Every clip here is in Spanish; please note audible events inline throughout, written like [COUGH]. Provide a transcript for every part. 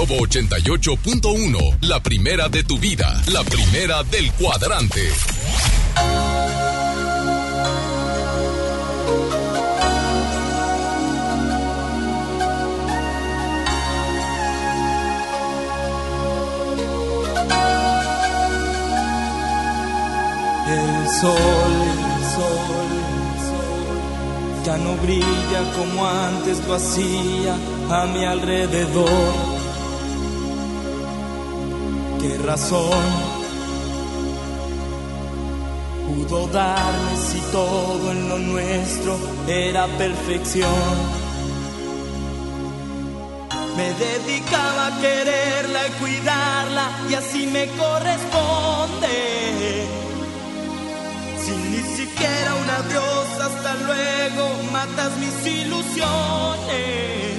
Globo 88.1, la primera de tu vida, la primera del cuadrante. El sol, el sol, el sol, ya no brilla como antes lo hacía a mi alrededor. ¿Qué razón pudo darme si todo en lo nuestro era perfección? Me dedicaba a quererla y cuidarla y así me corresponde. Sin ni siquiera un adiós, hasta luego, matas mis ilusiones.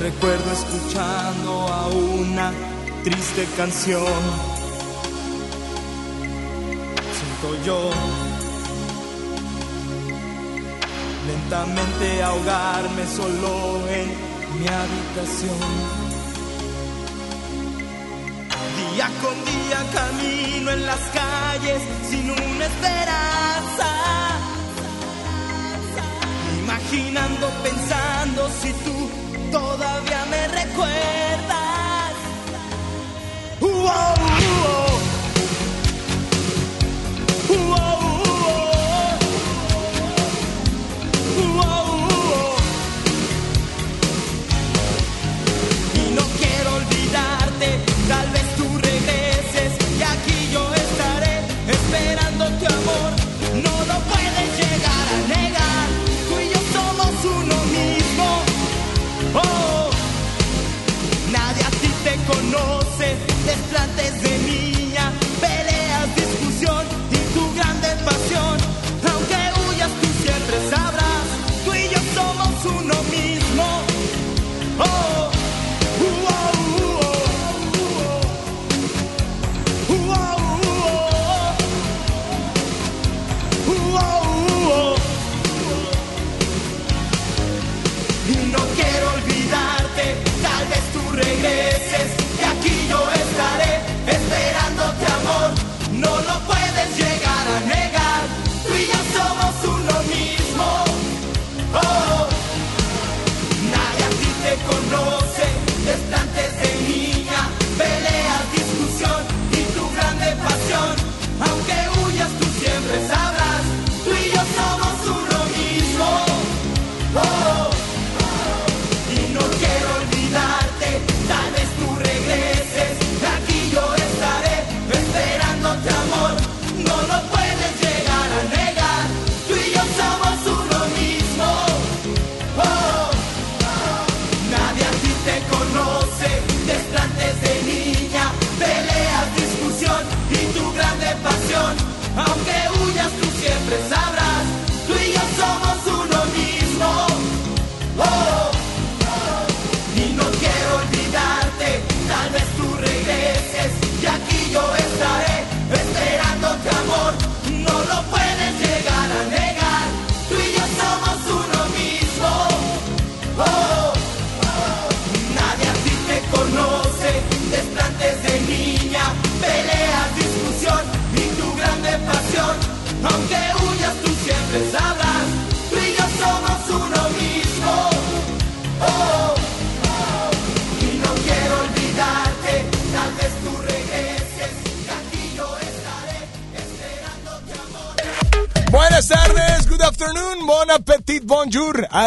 Recuerdo escuchando a una triste canción. Siento yo lentamente ahogarme solo en mi habitación. Día con día camino en las calles sin una esperanza. Imaginando, pensando si tú todavía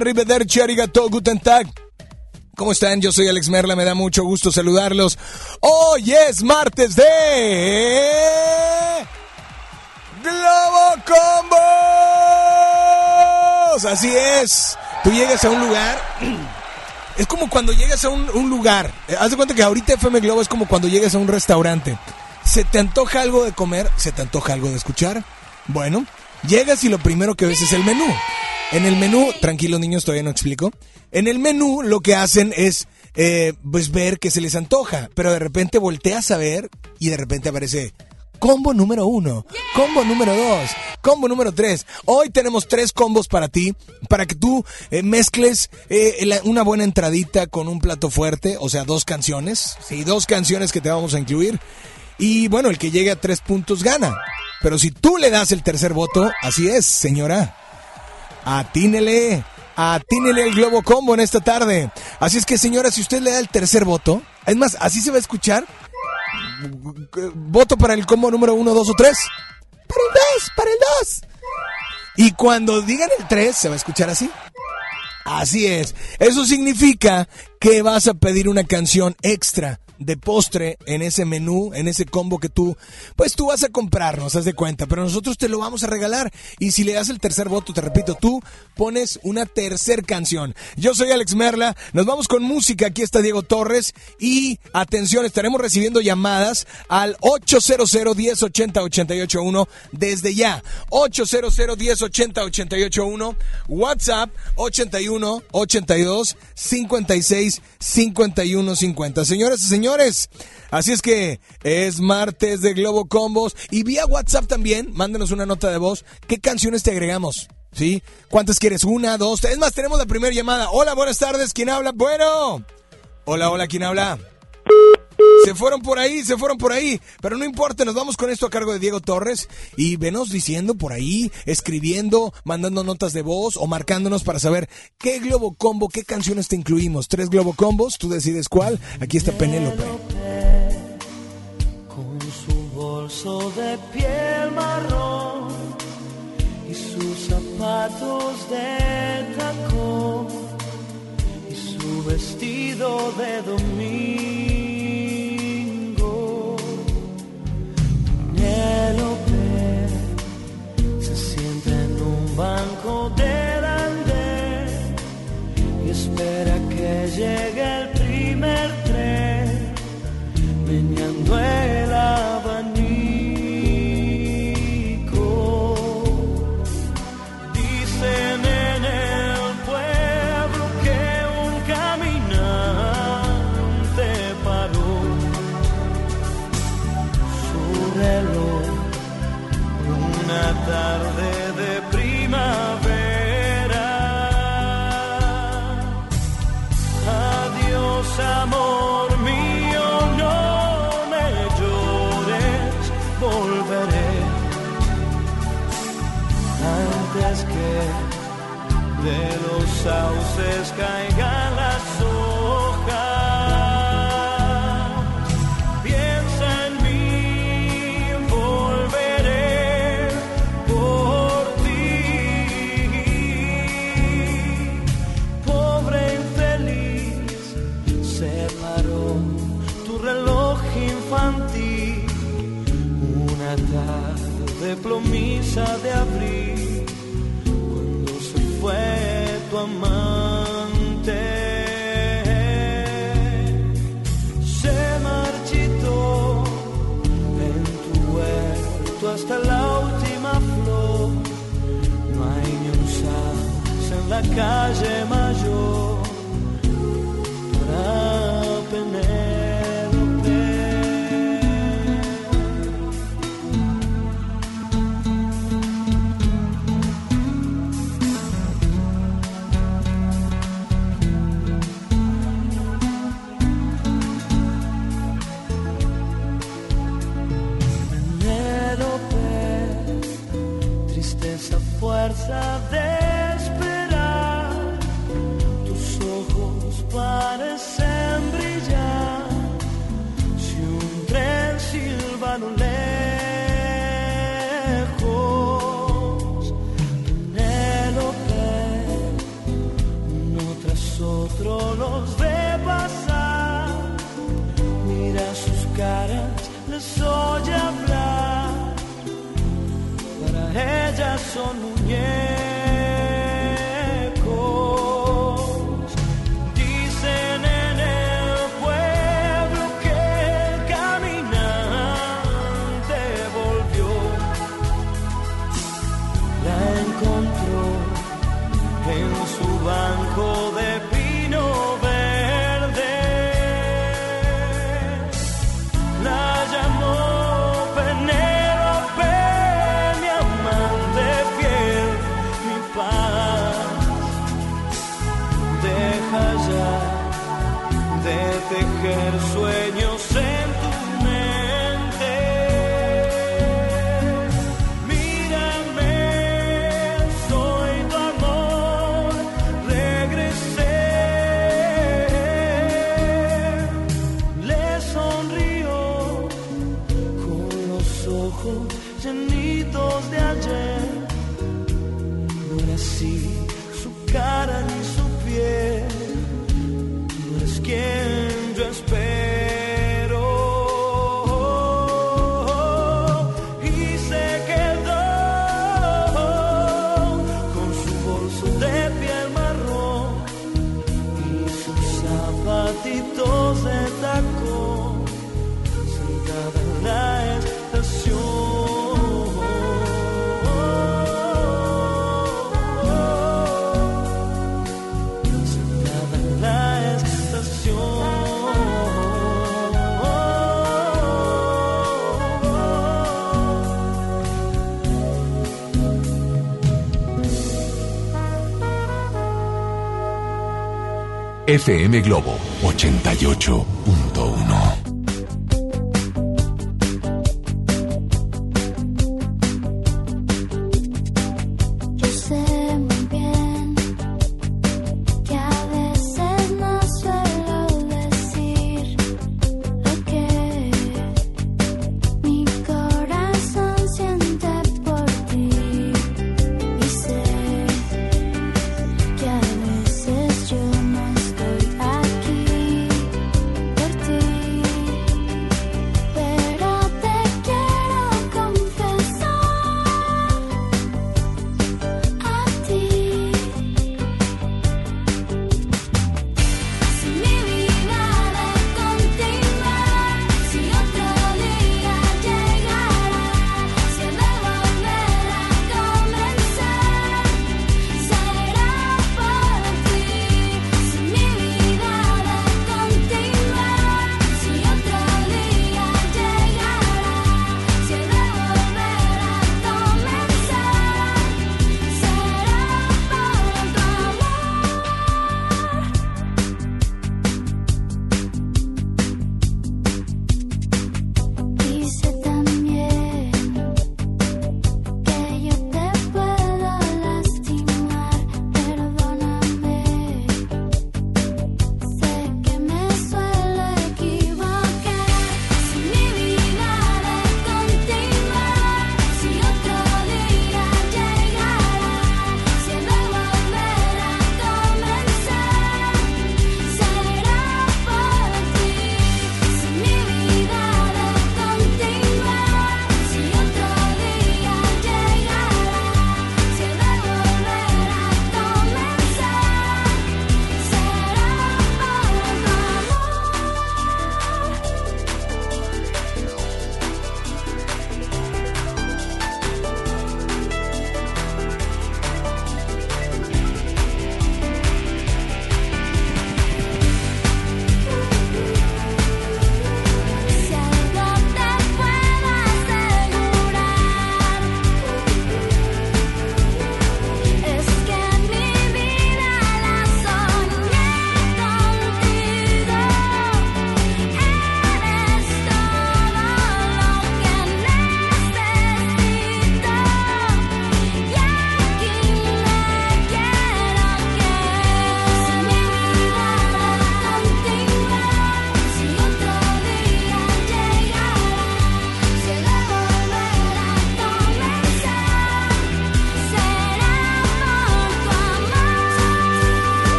arrivederci, arigato, guten tag. ¿Cómo están? Yo soy Alex Merla, me da mucho gusto saludarlos. Hoy es martes de... Globo Combos. Así es. Tú llegas a un lugar... [CLEARS THROAT] Es como cuando llegas a un, un lugar. Eh, Haz de cuenta que ahorita FM Globo es como cuando llegas a un restaurante. ¿Se te antoja algo de comer? ¿Se te antoja algo de escuchar? Bueno, llegas y lo primero que ves es el menú. En el menú, tranquilo niños, todavía no explico. En el menú lo que hacen es eh, pues ver que se les antoja, pero de repente volteas a ver y de repente aparece combo número uno, combo número dos, combo número tres. Hoy tenemos tres combos para ti, para que tú eh, mezcles eh, una buena entradita con un plato fuerte, o sea, dos canciones, sí, dos canciones que te vamos a incluir. Y bueno, el que llegue a tres puntos gana. Pero si tú le das el tercer voto, así es, señora. Atínele, atínele el globo combo en esta tarde. Así es que, señora, si usted le da el tercer voto, es más, así se va a escuchar. Voto para el combo número uno, dos o tres. Para el dos, para el dos. Y cuando digan el tres, se va a escuchar así. Así es. Eso significa que vas a pedir una canción extra de postre en ese menú, en ese combo que tú, pues tú vas a comprarnos, haz de cuenta, pero nosotros te lo vamos a regalar. Y si le das el tercer voto, te repito, tú pones una tercer canción. Yo soy Alex Merla, nos vamos con música, aquí está Diego Torres y atención, estaremos recibiendo llamadas al 800 1080 881 desde ya. 800 1080 881 WhatsApp 81 82 56 51 50. Señoras y señores, así es que es martes de Globo Combos y vía WhatsApp también, mándenos una nota de voz. ¿Qué canciones te agregamos? ¿Sí? ¿Cuántas quieres? Una, dos, tres. Es más, tenemos la primera llamada. Hola, buenas tardes. ¿Quién habla? Bueno. Hola, hola, ¿quién habla? Se fueron por ahí, se fueron por ahí. Pero no importa, nos vamos con esto a cargo de Diego Torres. Y venos diciendo por ahí, escribiendo, mandando notas de voz o marcándonos para saber qué Globo Combo, qué canciones te incluimos. Tres Globo Combos, tú decides cuál. Aquí está Penélope. con su bolso de piel marrón y sus zapatos de tacón y su vestido de domingo. FM Globo 88.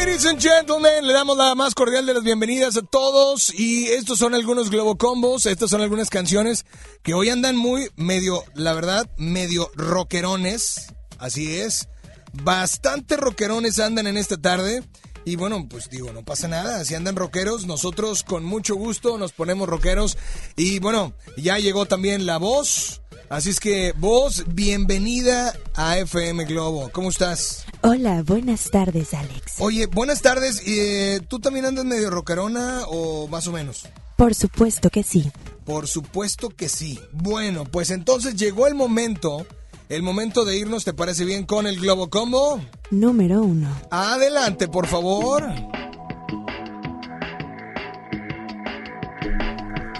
Ladies and gentlemen, le damos la más cordial de las bienvenidas a todos y estos son algunos Globo Combos, estas son algunas canciones que hoy andan muy medio, la verdad, medio rockerones, así es. Bastante rockerones andan en esta tarde y bueno, pues digo, no pasa nada, si andan rockeros, nosotros con mucho gusto nos ponemos rockeros y bueno, ya llegó también la voz Así es que, voz, bienvenida a FM Globo. ¿Cómo estás? Hola, buenas tardes, Alex. Oye, buenas tardes. Eh, ¿Tú también andas medio rockerona o más o menos? Por supuesto que sí. Por supuesto que sí. Bueno, pues entonces llegó el momento, el momento de irnos, ¿te parece bien con el Globo Combo? Número uno. Adelante, por favor.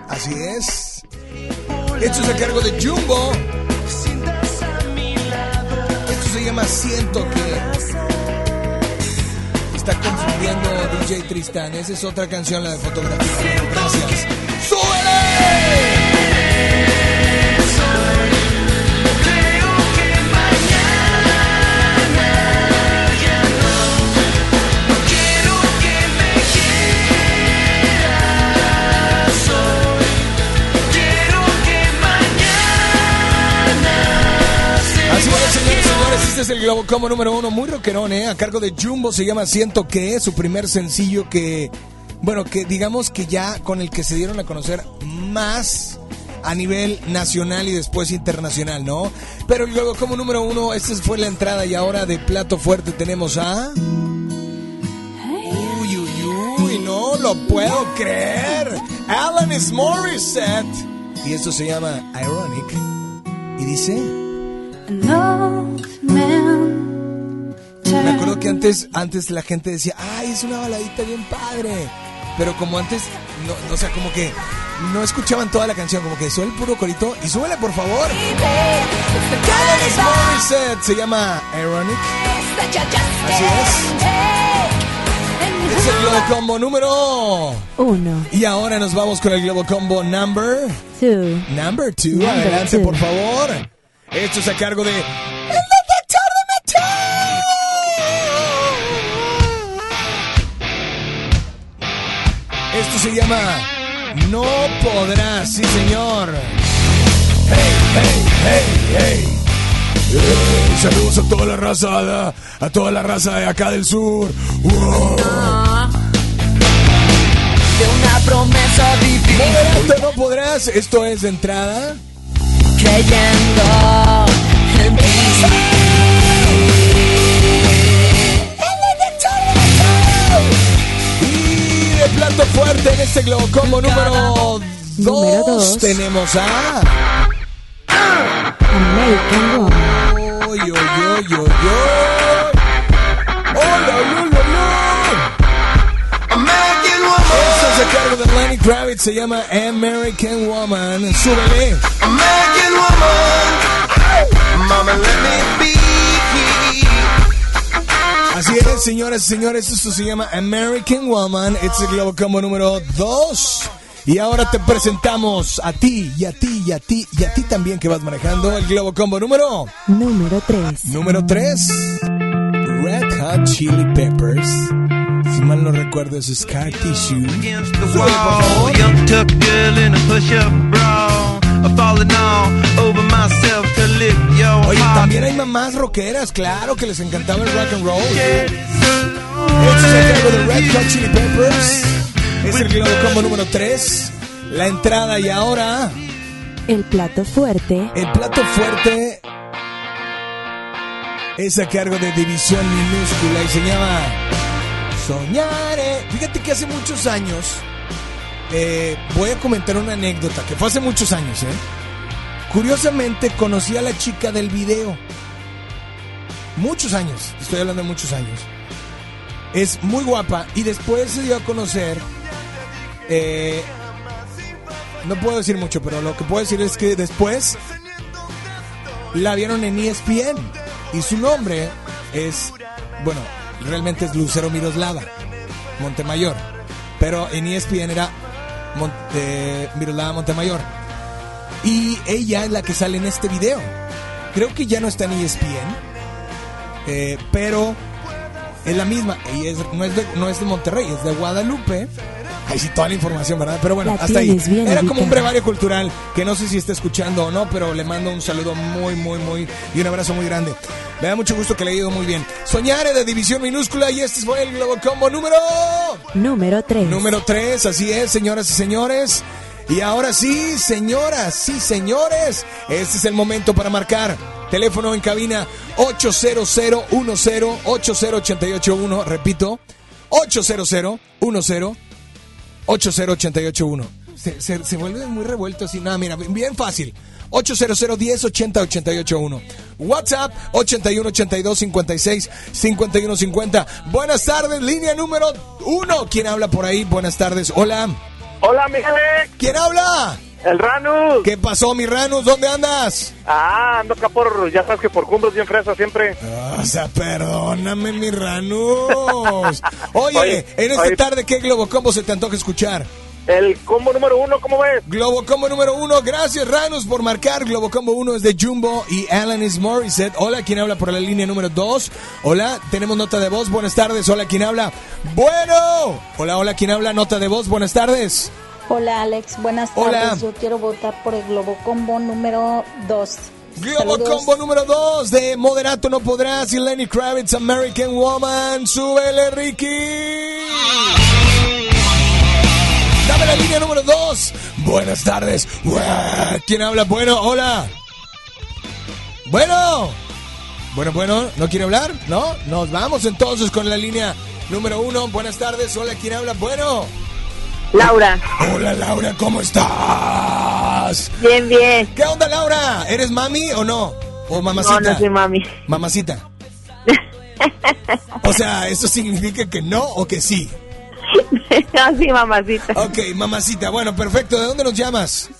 Así es. Esto es a cargo de Jumbo. Esto se llama Siento que. Está confundiendo DJ Tristán. Esa es otra canción, la de fotografía. Gracias. ¡Súbele! Es el Globo Combo número uno, muy rockerón, ¿eh? A cargo de Jumbo, se llama Siento que es su primer sencillo que, bueno, que digamos que ya con el que se dieron a conocer más a nivel nacional y después internacional, ¿no? Pero el Globo Combo número uno, esta fue la entrada y ahora de plato fuerte tenemos a... Uy, uy, uy, no lo puedo creer. Alanis Morissette. Y esto se llama Ironic. Y dice... Me acuerdo que antes, antes la gente decía, ay, es una baladita bien padre. Pero como antes, no, no, o sea, como que no escuchaban toda la canción, como que solo el puro corito. Y súbele, por favor. Alanis Morissette se llama Ironic. Así es. Es el Globo Combo número. Uno, Y ahora nos vamos con el Globo Combo number. two. Number two. Number Adelante, two. por favor. Esto es a cargo de. Esto se llama No podrás, sí señor. Hey, hey, hey, hey. Eh, saludos a toda la raza, a, toda la raza de acá del sur. Wow. De una promesa divina no podrás. Esto es de entrada. Creyendo en ti. Y de plato fuerte en este Globo Combo número Número 2 dos. tenemos a. American Woman. Oy, oy, oy, oy, oy. Oy, Lenny Kravitz, se llama American Woman. Súbele. Así es, señoras y señores, esto se llama American Woman. Este es el Globo Combo número 2. Y ahora te presentamos a ti, y a ti, y a ti, y a ti también que vas manejando el Globo Combo número Número tres. Número 3. Red Hot Chili Peppers. Si mal no recuerdo es Scar Tissue. against the Súbele, por wall. favor. Young tuck girl in a push-up bra. I'm falling all over myself to lick your Oye, también hay mamás rockeras, claro que les encantaba el rock and roll. Este es el cargo de Red Hot Chili Peppers. Es el Globo Combo número 3. La entrada y ahora El plato fuerte. el plato fuerte es a cargo de División Minúscula y se llama Fíjate que hace muchos años eh, voy a comentar una anécdota que fue hace muchos años, ¿eh? Curiosamente conocí a la chica del video. Muchos años, estoy hablando de muchos años. Es muy guapa y después se dio a conocer. eh, no puedo decir mucho, pero lo que puedo decir es que después la vieron en ESPN y su nombre es, bueno, realmente es Lucero Miroslava Montemayor, pero en ESPN era Mon- eh, Miroslava Montemayor. Y ella es la que sale en este video. Creo que ya no está en ESPN, eh, pero es la misma. Es- no, es de, no es de Monterrey, es de Guadalupe. Ahí sí, toda la información, ¿verdad? Pero bueno, La hasta ahí. bien Era como un brevario cultural que no sé si está escuchando o no, pero le mando un saludo muy, muy, muy y un abrazo muy grande. Me da mucho gusto que le haya ido muy bien. Soñare de división minúscula y este fue el Globo Combo número... Número 3. Número 3, así es, señoras y señores. Y ahora sí, señoras, sí, señores, este es el momento para marcar. Teléfono en cabina 800 10 80881, repito, 800 10 80881. Se, se, se vuelve muy revuelto así. Nada, mira, bien fácil. 800 10 80 881. WhatsApp 81 82 56 51 50. Buenas tardes, línea número uno. ¿Quién habla por ahí? Buenas tardes. Hola. Hola, mi Alex, ¿Quién habla? El Ranus. ¿Qué pasó, mi Ranus? ¿Dónde andas? Ah, ando acá por, ya sabes que por cumbres bien fresa siempre. O sea, perdóname, mi Ranus. [LAUGHS] Oye, Oye, en esta oye. tarde, ¿qué Globo Combo se te antoja escuchar? El combo número uno, ¿cómo ves? Globo Combo número uno, gracias Ranus por marcar. Globo Combo uno es de Jumbo y Alanis Morissette. Hola, ¿quién habla por la línea número dos? Hola, tenemos nota de voz, buenas tardes. Hola, ¿quién habla? Bueno. Hola, hola, ¿quién habla? Nota de voz, buenas tardes. Hola Alex, buenas Hola. tardes. Yo quiero votar por el Globo Combo número 2. Globo Combo número dos de Moderato No Podrás y Lenny Kravitz, American Woman. Súbele, Ricky. Dame la línea número dos. Buenas tardes. Uah, ¿Quién habla? Bueno, hola. Bueno. Bueno, bueno, ¿no quiere hablar? ¿No? Nos vamos entonces con la línea número uno. Buenas tardes. Hola, ¿quién habla? Bueno. Laura, Hola, Laura, ¿cómo estás? bien, bien. ¿Qué onda, Laura? ¿Eres mami o no? ¿O mamacita? No, no soy mami. Mamacita. [LAUGHS] O sea, ¿eso significa que no o que sí? [LAUGHS] no, sí, mamacita. Ok, mamacita. Bueno, perfecto. ¿De dónde nos llamas?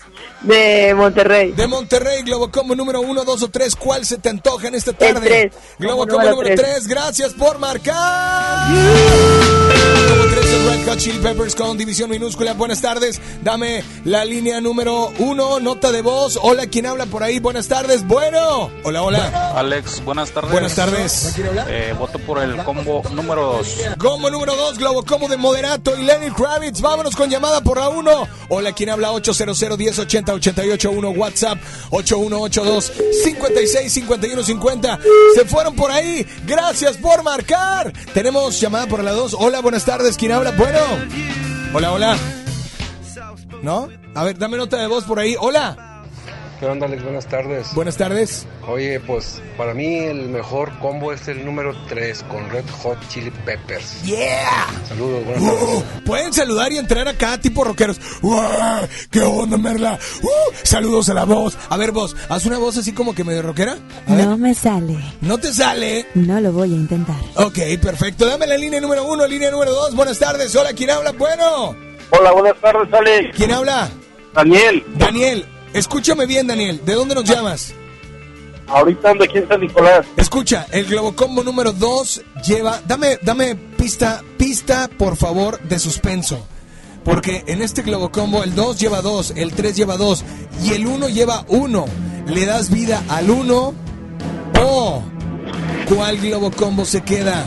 De Monterrey. De Monterrey, Globo Combo número uno, dos o tres. ¿Cuál se te antoja en esta tarde? Como Combo número número tres. tres. Gracias por marcar. Globo tres, el Red Hot Chili Peppers con división minúscula. Buenas tardes. Dame la línea número uno, nota de voz. Hola, ¿quién habla por ahí? Buenas tardes. Bueno. Hola, hola. Alex, buenas tardes. Buenas tardes. Eh, voto por el combo número 2. Combo número 2, Globo Combo de Moderato y Lenny Kravitz. Vámonos con llamada por la 1. Hola, ¿quién habla? 800 1080 881 WhatsApp 8182 56 51 50. Se fueron por ahí. Gracias por marcar. Tenemos llamada por la 2. Hola, buenas tardes. ¿Quién habla? Bueno. Hola, hola. ¿No? A ver, dame nota de voz por ahí. Hola. ¿Qué onda, Alex? Buenas tardes. Buenas tardes. Oye, pues para mí el mejor combo es el número 3 con Red Hot Chili Peppers. Yeah. Saludos, buenas tardes. Uh, pueden saludar y entrar acá tipo rockeros. Uh, ¿Qué onda, Merla? Uh, saludos a la voz. A ver, vos, haz una voz así como que medio rockera. A ver. No me sale. No te sale. No lo voy a intentar. Ok, perfecto. Dame la línea número uno, línea número dos. Buenas tardes. Hola, ¿quién habla? Bueno. Hola, buenas tardes, Alex. ¿Quién habla? Daniel, Daniel. Escúchame bien, Daniel. ¿De dónde nos llamas? ahorita ando aquí en San Nicolás. Escucha, el Globocombo número 2 lleva. Dame, dame pista, pista, por favor, de suspenso. Porque en este Globocombo el 2 lleva 2, el 3 lleva 2 y el 1 lleva 1. ¿Le das vida al 1 o cuál Globocombo se queda?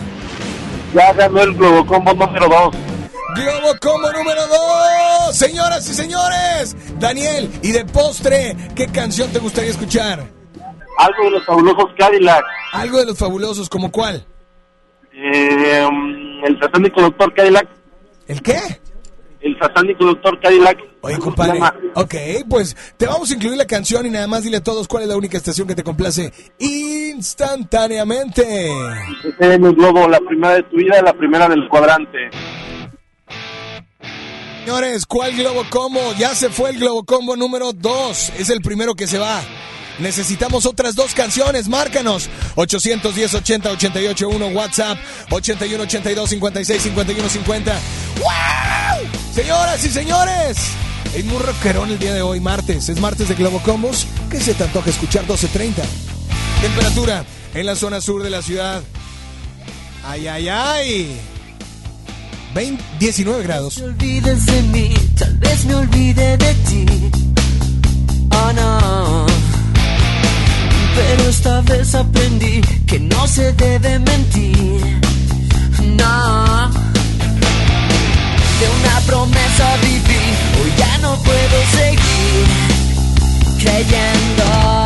Ya ganó el Globo Combo número 2. Globocombo número 2. Señoras y señores, Daniel, y de postre, ¿qué canción te gustaría escuchar? Algo de los fabulosos Cadillac. Algo de los fabulosos, ¿como cuál? Eh, um, el satánico doctor Cadillac. ¿El qué? El satánico doctor Cadillac. Oye, compadre. Ok, pues te vamos a incluir la canción y nada más dile a todos cuál es la única estación que te complace instantáneamente. Ese es mi globo, la primera de tu vida, la primera del cuadrante. Señores, ¿cuál Globo Combo? Ya se fue el Globo Combo número 2. Es el primero que se va. Necesitamos otras dos canciones, márcanos 810 80 88 1 WhatsApp 81 82 56 51 50 ¡Wow! Señoras y señores, es muy rockerón el día de hoy, martes. Es martes de Globo Combos. ¿Qué se te antoja escuchar? 12.30. Temperatura en la zona sur de la ciudad. Ay, ay, ay. 20, 19 grados. No te olvides de mí, tal vez me olvide de ti. Oh no. Pero esta vez aprendí que no se debe mentir. No. De una promesa viví, hoy ya no puedo seguir creyendo.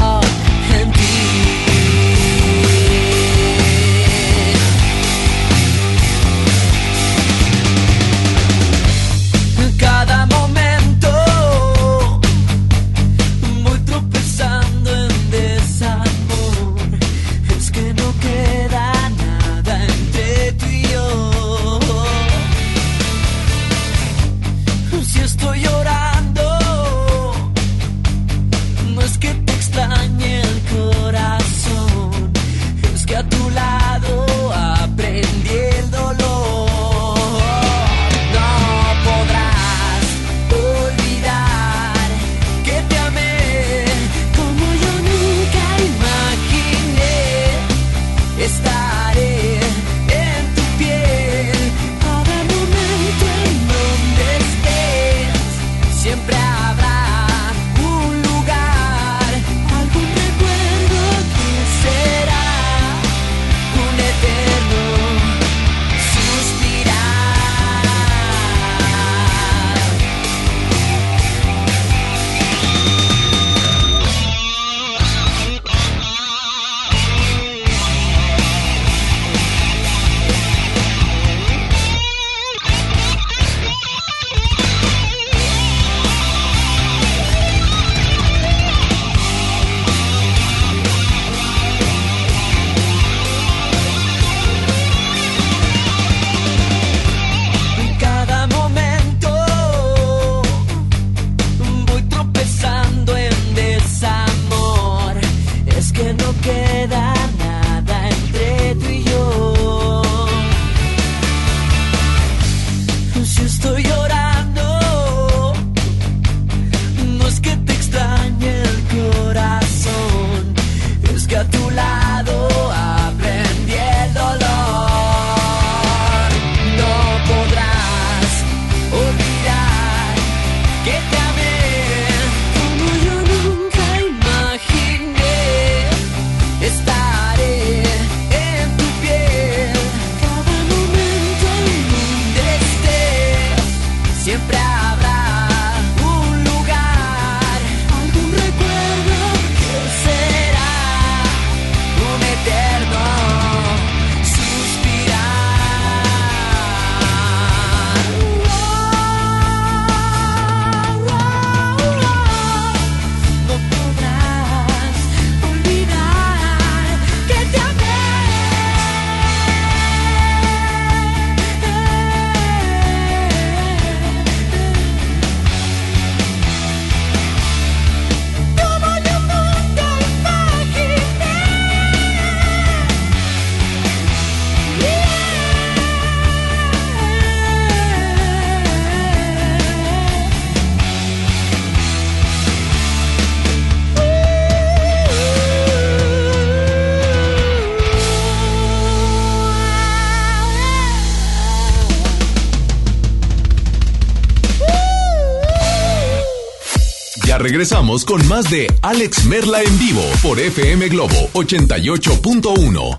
Regresamos con más de Alex Merla en vivo por FM Globo 88.1.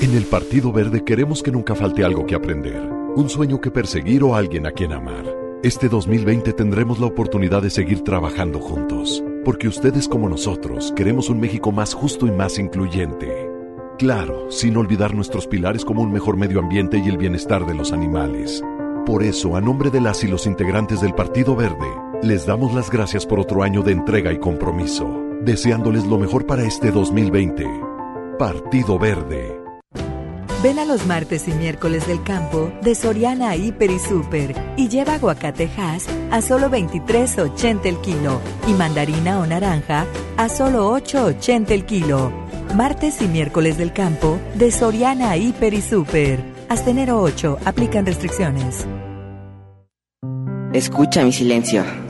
En el Partido Verde queremos que nunca falte algo que aprender, un sueño que perseguir o alguien a quien amar. Este 2020 tendremos la oportunidad de seguir trabajando juntos, porque ustedes como nosotros queremos un México más justo y más incluyente. Claro, sin olvidar nuestros pilares como un mejor medio ambiente y el bienestar de los animales. Por eso, a nombre de las y los integrantes del Partido Verde, les damos las gracias por otro año de entrega y compromiso, deseándoles lo mejor para este 2020. Partido Verde. Ven a los martes y miércoles del campo de Soriana Hiper y Super y lleva aguacatejas a solo 23.80 el kilo y mandarina o naranja a solo 8.80 el kilo. Martes y miércoles del campo de Soriana Hiper y Super. Hasta enero 8 aplican restricciones. Escucha mi silencio.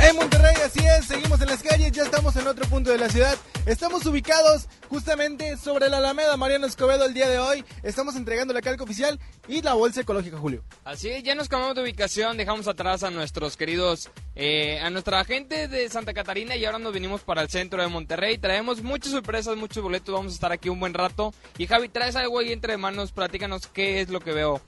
En Monterrey, así es, seguimos en las calles, ya estamos en otro punto de la ciudad. Estamos ubicados justamente sobre la Alameda Mariano Escobedo el día de hoy. Estamos entregando la calca oficial y la bolsa ecológica, Julio. Así es, ya nos cambiamos de ubicación, dejamos atrás a nuestros queridos, eh, a nuestra gente de Santa Catarina y ahora nos venimos para el centro de Monterrey. Traemos muchas sorpresas, muchos boletos, vamos a estar aquí un buen rato. Y Javi, traes algo ahí entre manos, platícanos qué es lo que veo.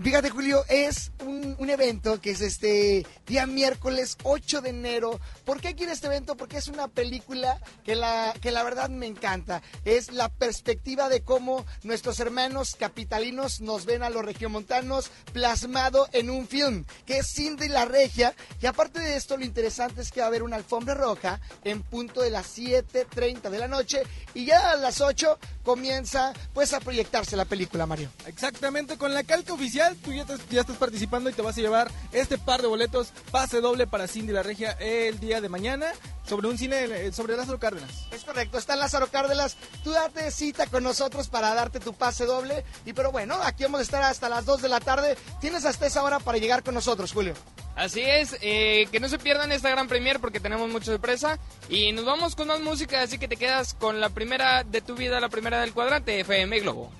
Fíjate, Julio, es un, un evento que es este día miércoles 8 de enero. ¿Por qué quiero este evento? Porque es una película que la, que la verdad me encanta. Es la perspectiva de cómo nuestros hermanos capitalinos nos ven a los regiomontanos plasmado en un film, que es Cindy la Regia. Y aparte de esto, lo interesante es que va a haber una alfombra roja en punto de las 7.30 de la noche. Y ya a las 8 comienza pues a proyectarse la película, Mario. Exactamente, con la calca oficial, tú ya, ya estás participando y te vas a llevar este par de boletos, pase doble para Cindy la Regia el día de mañana, sobre un cine eh, sobre Lázaro Cárdenas. Es correcto, está Lázaro Cárdenas. Tú date cita con nosotros para darte tu pase doble. Y pero bueno, aquí vamos a estar hasta las 2 de la tarde. Tienes hasta esa hora para llegar con nosotros, Julio. Así es, eh, que no se pierdan esta gran premier porque tenemos mucha sorpresa. Y nos vamos con más música, así que te quedas con la primera de tu vida, la primera del cuadrante, FM Globo.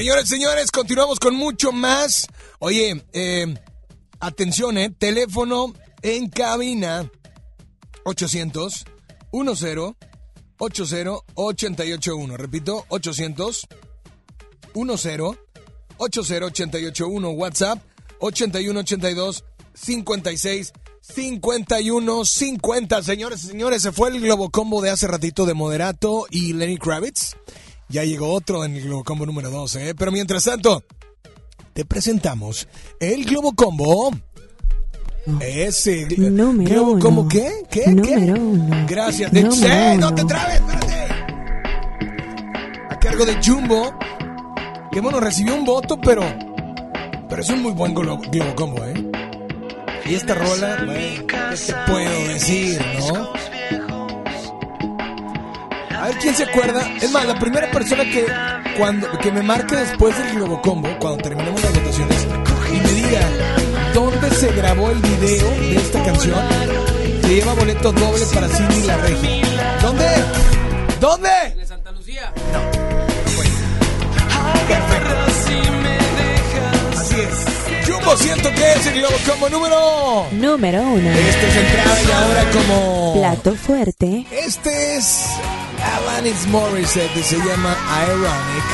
Señores, señores, continuamos con mucho más. Oye, eh, atención, eh, teléfono en cabina 800 10 80 881. Repito, 800 10 80 881. WhatsApp 81 82 56 51 50. Señores señores, se fue el Globo Combo de hace ratito de Moderato y Lenny Kravitz. Ya llegó otro en el Globo Combo número 12, ¿eh? Pero mientras tanto, te presentamos el Globo Combo. Ese. Número Globo uno. Combo, ¿qué? ¿Qué? ¿Qué? Uno. Gracias. De, ¡Eh, no te trabes! ¡Espérate! A cargo de Jumbo. Que bueno, recibió un voto, pero. Pero es un muy buen globo, globo combo, ¿eh? Y esta rola, bueno, ¿qué te puedo decir, no? Ver quién se acuerda. Es más, la primera persona que cuando que me marque después del Globo Combo, cuando terminemos las votaciones, y me diga dónde se grabó el video de esta canción, se lleva boleto doble para Cindy y la Regia. ¿Dónde? ¿Dónde? De Santa Lucía. Así es. Jumbo siento que es el Globo Combo número. Número uno. Este es entrada y ahora como. Plato fuerte. Este es Alanis Morissette se llama Ironic.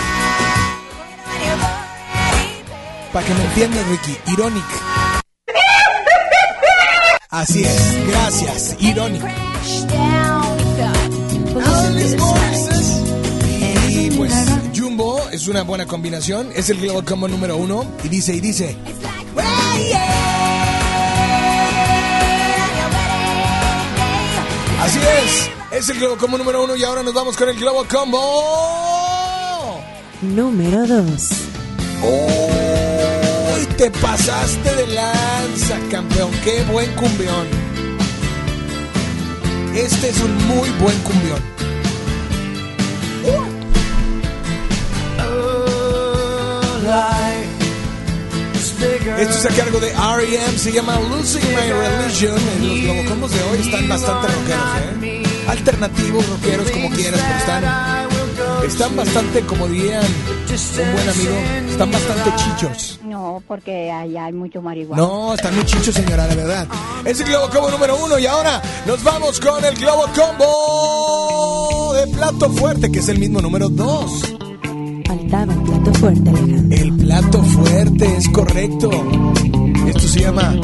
Para que me entiendas, Ricky, Ironic. Así es, gracias, Ironic. Alanis Morissette. Y pues Jumbo es una buena combinación, es el Globo Combo número uno y dice y dice. Así es, es el Globo Combo número uno y ahora nos vamos con el Globo Combo. Número dos. Uy, te pasaste de lanza, campeón. Qué buen cumbión. Este es un muy buen cumbión. Esto es a cargo de R.E.M. Se llama Losing My Religion. Los globocombos de hoy están bastante rockeros, ¿eh? Alternativos, rockeros, como quieras, pero están, están bastante, como dirían un buen amigo, están bastante chichos. No, porque allá hay mucho marihuana. No, están muy chichos, señora, la verdad. Es el Globo Combo número uno y ahora nos vamos con el Globo Combo de plato fuerte, que es el mismo número dos. Faltaba el plato fuerte, Alejandro. El plato fuerte, es correcto. Esto se llama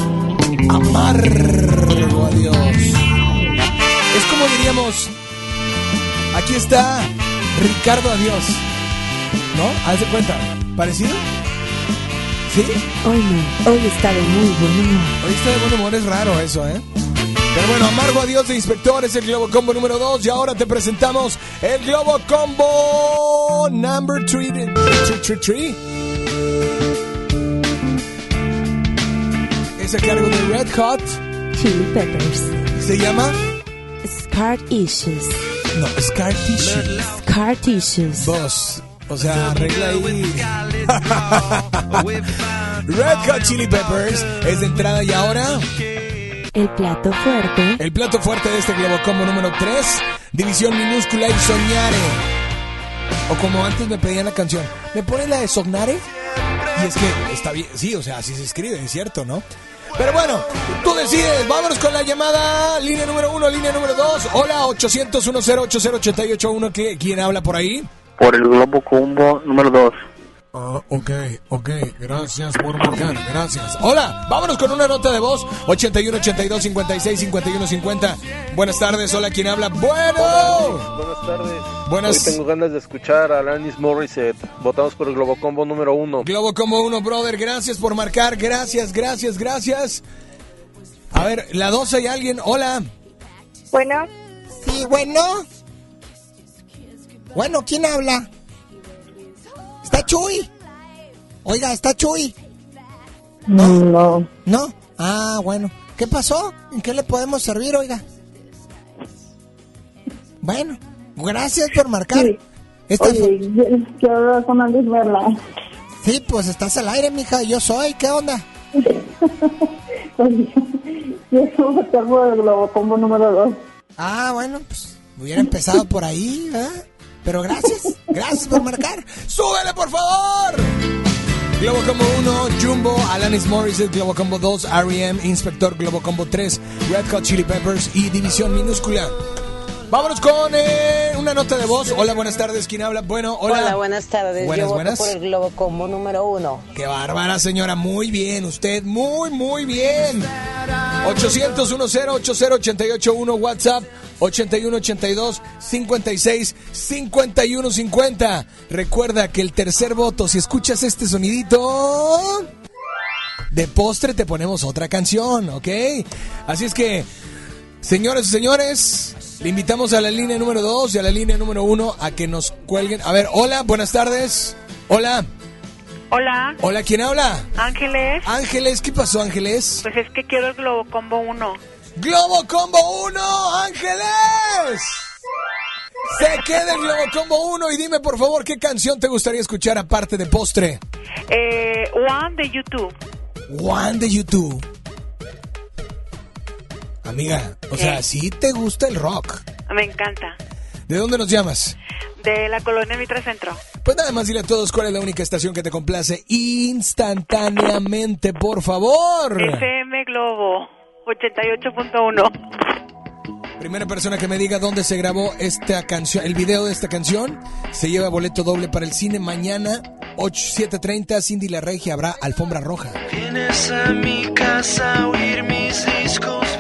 Amargo a Dios. Es como diríamos, aquí está Ricardo Adiós. ¿No? Haz de cuenta. ¿Parecido? ¿Sí? Hoy no. Hoy está de muy buen humor. Hoy está de buen humor, es raro eso, ¿eh? Pero bueno, Amargo Adiós de Inspector es el Globo Combo número 2 y ahora te presentamos el Globo Combo number 3. Es a cargo de Red Hot. Chili Peppers. ¿Se llama? Scar Issues. No, Scar Tissue. Scar Tissues. Vos, o sea, arregla ahí. [LAUGHS] Red Hot Chili Peppers es de entrada y ahora El plato fuerte. el plato fuerte de este Globo Combo número 3, División Minúscula y Soñare. O como antes me pedían la canción, ¿me pones la de Sognare? Y es que está bien, sí, o sea, así se escribe, es cierto, ¿no? Pero bueno, tú decides, vámonos con la llamada, línea número uno, línea número dos. Hola, 800 1080 ¿qué- ¿quién habla por ahí? Por el Globo Combo número 2. Ah, ok, ok, gracias por marcar, gracias. Hola, vámonos con una nota de voz, 81 82 56 51 50. Buenas tardes, hola, ¿quién habla? Bueno. Buenas tardes. Buenas- Hoy tengo ganas de escuchar a Alanis Morissette. Votamos por el Globo Combo número uno. Globo como uno, brother, gracias por marcar, gracias, gracias, gracias. A ver, la 12 hay alguien, hola. Bueno, Sí, bueno. Bueno, ¿quién habla? ¿Está Chuy? Oiga, ¿está Chuy? No. ¿No? Ah, bueno. ¿Qué pasó? ¿En qué le podemos servir, oiga? Bueno, gracias por marcar. Esta Oye, yo- hablar con Alice Verla. Sí, pues estás al aire, mija. Yo soy. ¿Qué onda? Votar por el Globo Combo número 2. Ah, bueno, pues hubiera empezado por ahí, ¿verdad? Pero gracias, gracias por marcar. ¡Súbele, por favor! Globo Combo 1, Jumbo, Alanis Morissette, Globo Combo 2, R.E.M., Inspector, Globo Combo 3, Red Hot Chili Peppers y División Minúscula. Vámonos con eh, una nota de voz. Hola, buenas tardes. ¿Quién habla? Bueno, hola. Hola, buenas tardes. Buenas, Yo voto buenas. por el Globo Combo número uno. Qué bárbara, señora. Muy bien. Usted, muy, muy bien. 800-10-80-881 WhatsApp 8182-56-5150. Recuerda que el tercer voto, si escuchas este sonidito, de postre te ponemos otra canción, ¿ok? Así es que, señores y señores, le invitamos a la línea número 2 y a la línea número 1 a que nos cuelguen. A ver, hola, buenas tardes. Hola. Hola, Hola, ¿quién habla? Ángeles. Ángeles, ¿qué pasó, Ángeles? Pues es que quiero el Globo Combo 1. ¡Globo Combo 1, Ángeles! Se queda el Globo Combo 1 y dime por favor qué canción te gustaría escuchar aparte de postre. Eh, One de YouTube. One de YouTube. Amiga, o sea, sí te gusta el rock. Me encanta. ¿De dónde nos llamas? De la colonia Mitra Centro. Pues nada más dile a todos cuál es la única estación que te complace instantáneamente, por favor. FM Globo 88.1. Primera persona que me diga dónde se grabó esta canción, el video de esta canción, se lleva boleto doble para el cine mañana, 8, 7.30, Cindy La Regia, habrá alfombra roja. Vienes a mi casa a oír mis discos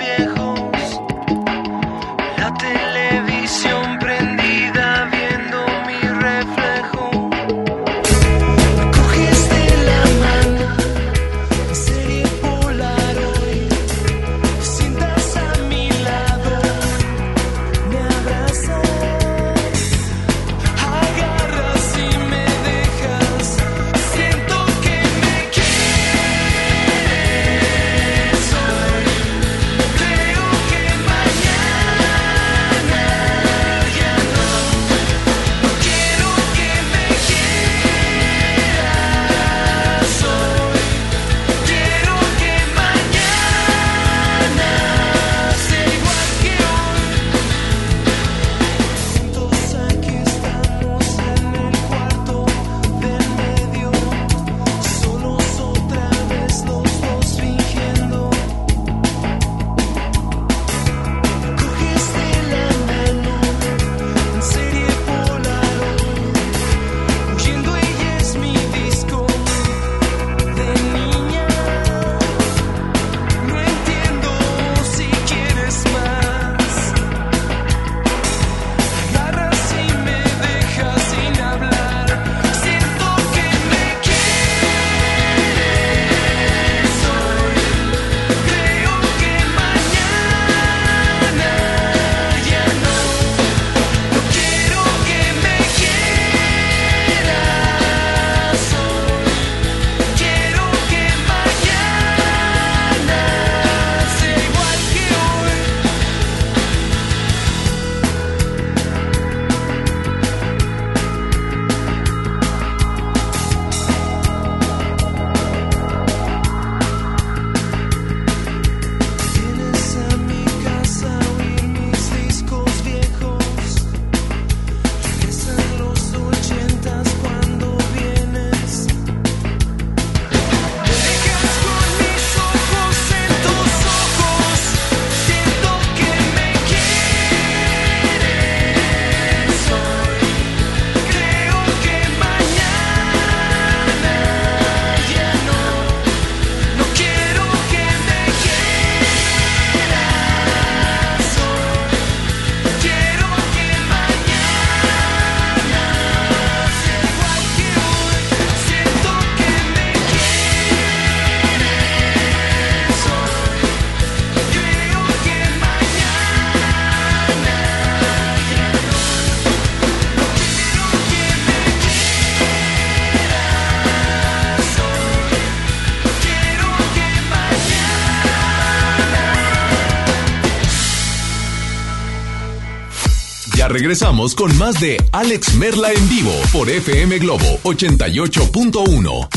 regresamos con más de Alex Merla en vivo por FM Globo 88.1.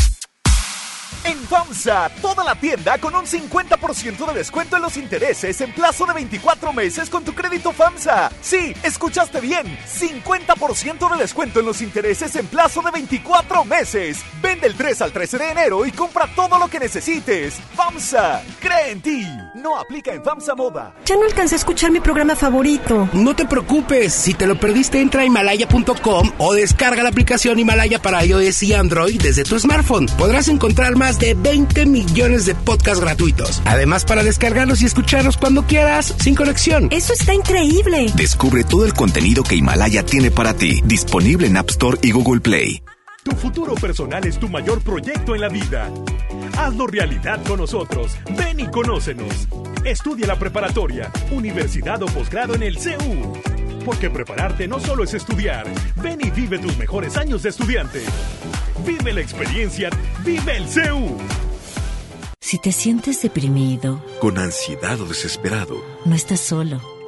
En FAMSA, toda la tienda con un 50% de descuento en los intereses en plazo de 24 meses con tu crédito FAMSA. Sí, escuchaste bien, 50% de descuento en los intereses en plazo de 24 meses. Vende el 3 al 13 de enero y compra todo lo que necesites. FAMSA, cree en ti. No aplica en FAMSA Moda. Ya no alcancé a escuchar mi programa favorito. No te preocupes, si te lo perdiste entra a himalaya.com o descarga la aplicación Himalaya para iOS y Android desde tu smartphone. Podrás encontrar más de 20 millones de podcasts gratuitos. Además para descargarlos y escucharlos cuando quieras, sin conexión. Eso está increíble. Descubre todo el contenido que Himalaya tiene para ti, disponible en App Store y Google Play. Tu futuro personal es tu mayor proyecto en la vida. Hazlo realidad con nosotros. Ven y conócenos. Estudia la preparatoria, universidad o posgrado en el CEU. Porque prepararte no solo es estudiar. Ven y vive tus mejores años de estudiante. Vive la experiencia. Vive el CEU. Si te sientes deprimido, Con ansiedad o desesperado, no estás solo.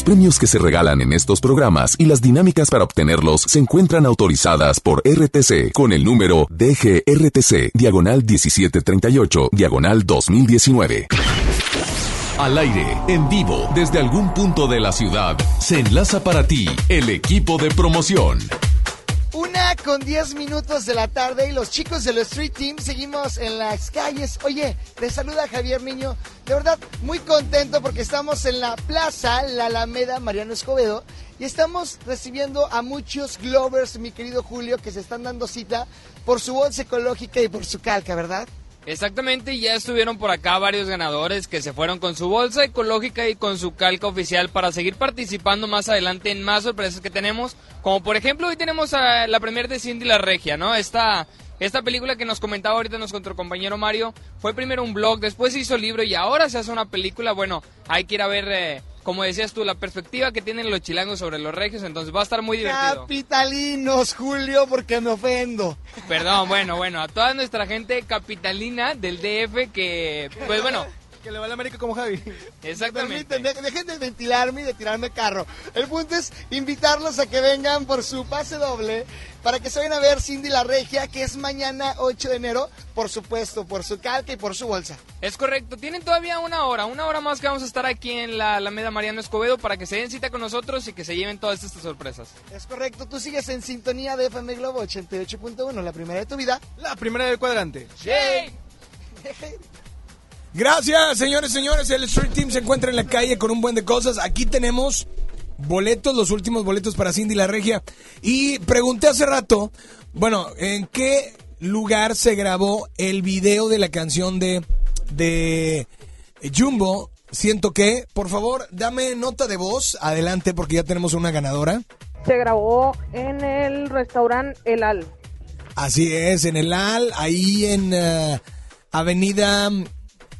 Los premios que se regalan en estos programas y las dinámicas para obtenerlos se encuentran autorizadas por RTC con el número DGRTC, diagonal 1738, diagonal 2019. Al aire, en vivo, desde algún punto de la ciudad, se enlaza para ti el equipo de promoción. Una con 10 minutos de la tarde y los chicos de los Street Team seguimos en las calles. Oye, te saluda Javier Niño. De verdad, muy contento porque estamos en la plaza, la Alameda Mariano Escobedo, y estamos recibiendo a muchos Glovers, mi querido Julio, que se están dando cita por su bolsa ecológica y por su calca, ¿verdad? Exactamente, ya estuvieron por acá varios ganadores que se fueron con su bolsa ecológica y con su calca oficial para seguir participando más adelante en más sorpresas que tenemos. Como por ejemplo, hoy tenemos a la premier de Cindy La Regia, ¿no? Esta, esta película que nos comentaba ahorita nuestro compañero Mario fue primero un blog, después se hizo libro y ahora se hace una película. Bueno, hay que ir a ver. eh, como decías tú, la perspectiva que tienen los chilangos sobre los regios, entonces va a estar muy divertido. Capitalinos, Julio, porque me ofendo. Perdón, bueno, bueno, a toda nuestra gente capitalina del DF que, pues bueno, Que le va a la América como Javi. Exactamente. Permiten, dejen de ventilarme y de tirarme carro. El punto es invitarlos a que vengan por su pase doble para que se vayan a ver Cindy la Regia, que es mañana 8 de enero, por supuesto, por su calca y por su bolsa. Es correcto, tienen todavía una hora, una hora más que vamos a estar aquí en la Alameda Mariano Escobedo para que se den cita con nosotros y que se lleven todas estas sorpresas. Es correcto, tú sigues en sintonía de FM Globo 88.1, la primera de tu vida. La primera del cuadrante. [LAUGHS] Gracias, señores, señores. El Street Team se encuentra en la calle con un buen de cosas. Aquí tenemos boletos, los últimos boletos para Cindy la Regia. Y pregunté hace rato, bueno, ¿en qué lugar se grabó el video de la canción de, de Jumbo? Siento que, por favor, dame nota de voz. Adelante, porque ya tenemos una ganadora. Se grabó en el restaurante El Al. Así es, en el AL, ahí en eh, Avenida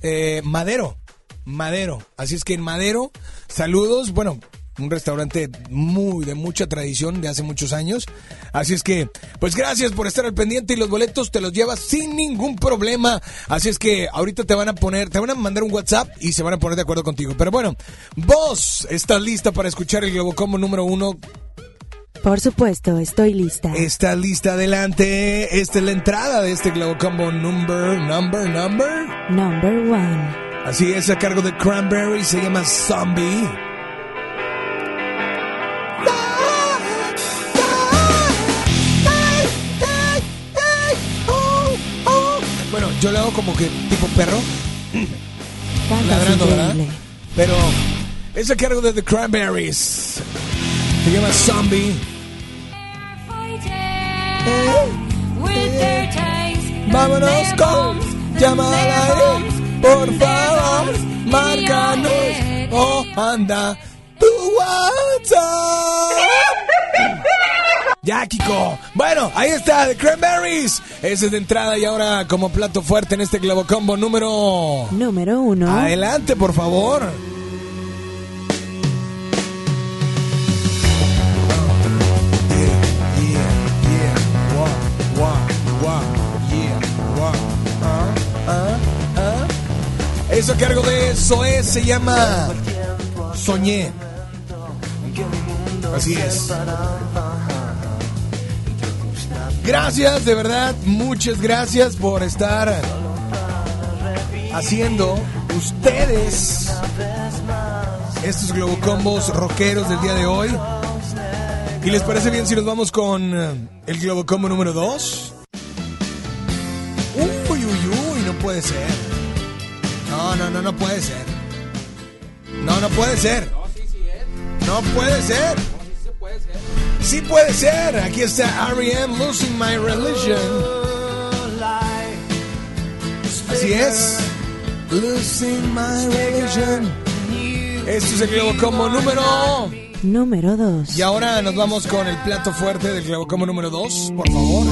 eh, Madero. Madero. Así es que en Madero, saludos. Bueno, un restaurante muy de mucha tradición de hace muchos años. Así es que, pues gracias por estar al pendiente y los boletos te los llevas sin ningún problema. Así es que ahorita te van a poner, te van a mandar un WhatsApp y se van a poner de acuerdo contigo. Pero bueno, vos estás lista para escuchar el Globocombo número uno Por supuesto, estoy lista. Está lista adelante. Esta es la entrada de este Globocombo number, number, number. Number one. Así es, a cargo de Cranberry, se llama Zombie. Bueno, yo le hago como que tipo perro. Ladrando, ¿verdad? Pero es a cargo de The Cranberries. Se llama Zombie. Vámonos con llama al aire, por favor, márcanos o anda tu WhatsApp. Ya, Kiko. Bueno, ahí está, The Cranberries. Ese es de entrada y ahora como plato fuerte en este Globocombo número... Número uno. Adelante, por favor. Eso a cargo de Zoé se llama Soñé. Así es. Gracias, de verdad, muchas gracias por estar haciendo ustedes estos Globocombos rockeros del día de hoy. ¿Y les parece bien si nos vamos con eh, el Globocombo número 2? Uy, uy, uy, no puede ser. No, no, no, no puede ser. No, no puede ser. No puede ser. Sí puede ser. Aquí está R.E.M. Losing My Religion. Así es. Losing My Religion. Esto es el Globocombo número. Número dos. Y ahora nos vamos con el plato fuerte del Globocombo número 2, por favor.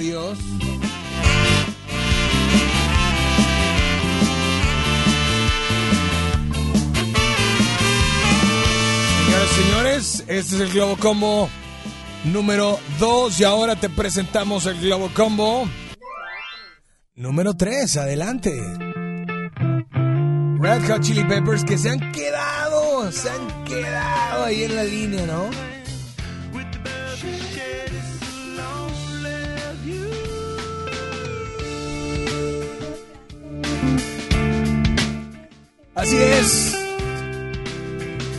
Adiós. Señoras y señores, este es el Globo Combo número 2 y ahora te presentamos el Globo Combo número 3. Adelante. Red Hot Chili Peppers que se han quedado, se han quedado ahí en la línea, ¿no? Así es.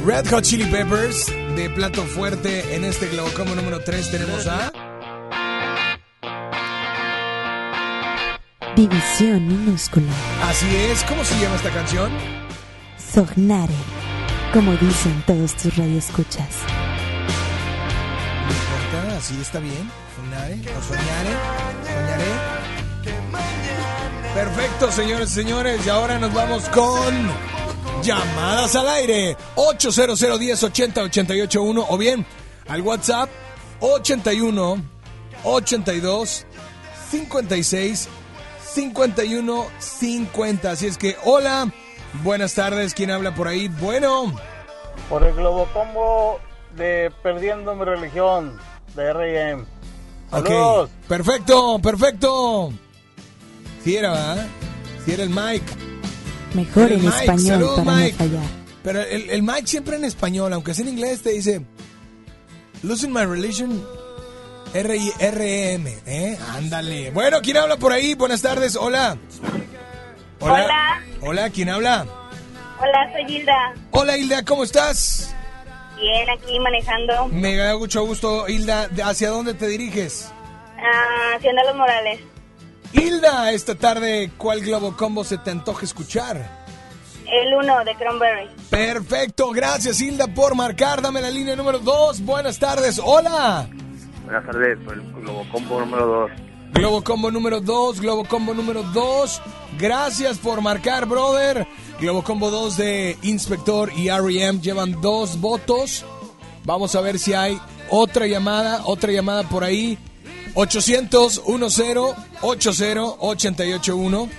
Red Hot Chili Peppers de plato fuerte en este Globo Combo número 3 tenemos a División minúscula. Así es, ¿cómo se llama esta canción? Sognare. Como dicen todos tus radioescuchas. No importa, así está bien. Sognare o soñare, soñaré. Perfecto, señores y señores, y ahora nos vamos con llamadas al aire 800 10 80 881 o bien al WhatsApp 81 82 56 51 50. Así es que, hola, buenas tardes, ¿quién habla por ahí? Bueno, Por el Globocombo de Perdiendo mi religión de R.I.M. ok, Saludos. perfecto, perfecto. Si era, ¿verdad? Si era el Mike. Mejor El en Mike, español saludos, para Mike. no fallar. Pero el, el Mike siempre en español, aunque sea en inglés, te dice Losing my religion R-I-R-E-M, ¿eh? Ándale. Bueno, ¿quién habla por ahí? Buenas tardes, hola. Hola. Hola, ¿quién habla? Hola, soy Hilda. Hola, Hilda, ¿cómo estás? Bien, aquí manejando. Me da mucho gusto, Hilda. ¿De- ¿Hacia dónde te diriges? Ah, Hacienda Los Morales. Hilda, esta tarde, ¿cuál Globo Combo se te antoja escuchar? El 1 de Cranberry. Perfecto, gracias Hilda por marcar. Dame la línea número 2. Buenas tardes, hola. Buenas tardes, por el Globocombo número 2. Globo Combo número 2, Globo Combo número 2. Gracias por marcar, brother. Globo Combo 2 de Inspector y REM llevan dos votos. Vamos a ver si hay otra llamada, otra llamada por ahí. 800 10 80 881.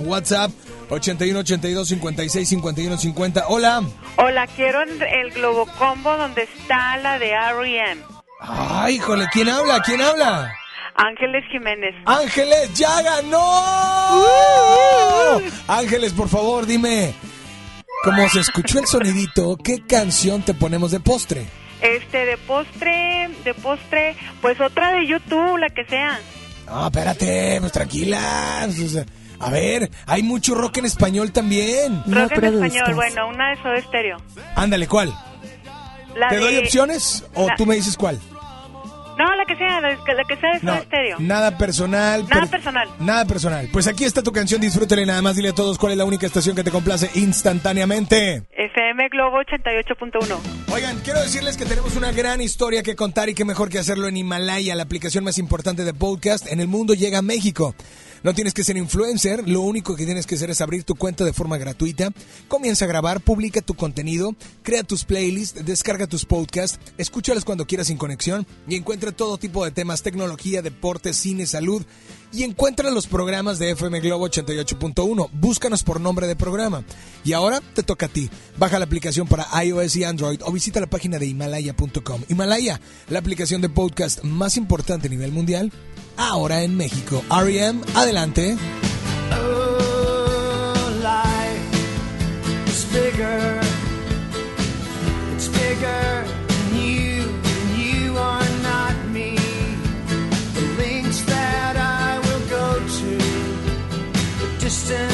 WhatsApp 81 82 56 51 50. Hola. Hola, quiero el, el Globo Combo donde está la de R.E.M. Ay, híjole, ¿quién habla? ¿Quién habla? Ángeles Jiménez. Ángeles, ya ganó. Ángeles, por favor, dime. Como se escuchó el sonidito, ¿qué canción te ponemos de postre? Este, de postre, de postre, pues otra de YouTube, la que sea. No, espérate, pues tranquila. pues, o sea, A ver, hay mucho rock en español también. Rock en español, bueno, una de Soda Stereo. Ándale, ¿cuál? La ¿Te doy opciones o la- tú me dices cuál? No, la que sea, la, que- la que sea de No, Stereo. nada personal. Nada per- personal. Nada personal. Pues aquí está tu canción, disfrútale nada más. Dile a todos cuál es la única estación que te complace instantáneamente. FM Globo 88.1. Oigan, quiero decirles que tenemos una gran historia que contar y qué mejor que hacerlo en Himalaya, la aplicación más importante de podcast en el mundo llega a México. No tienes que ser influencer, lo único que tienes que hacer es abrir tu cuenta de forma gratuita, comienza a grabar, publica tu contenido, crea tus playlists, descarga tus podcasts, escúchalos cuando quieras sin conexión y encuentra todo tipo de temas, tecnología, deporte, cine, salud y encuentra los programas de FM Globo 88.1. Búscanos por nombre de programa. Y ahora te toca a ti. Baja la aplicación para iOS y Android o visita la página de Himalaya.com. Himalaya, la aplicación de podcast más importante a nivel mundial, ahora en México. REM, adelante. Bigger. It's bigger the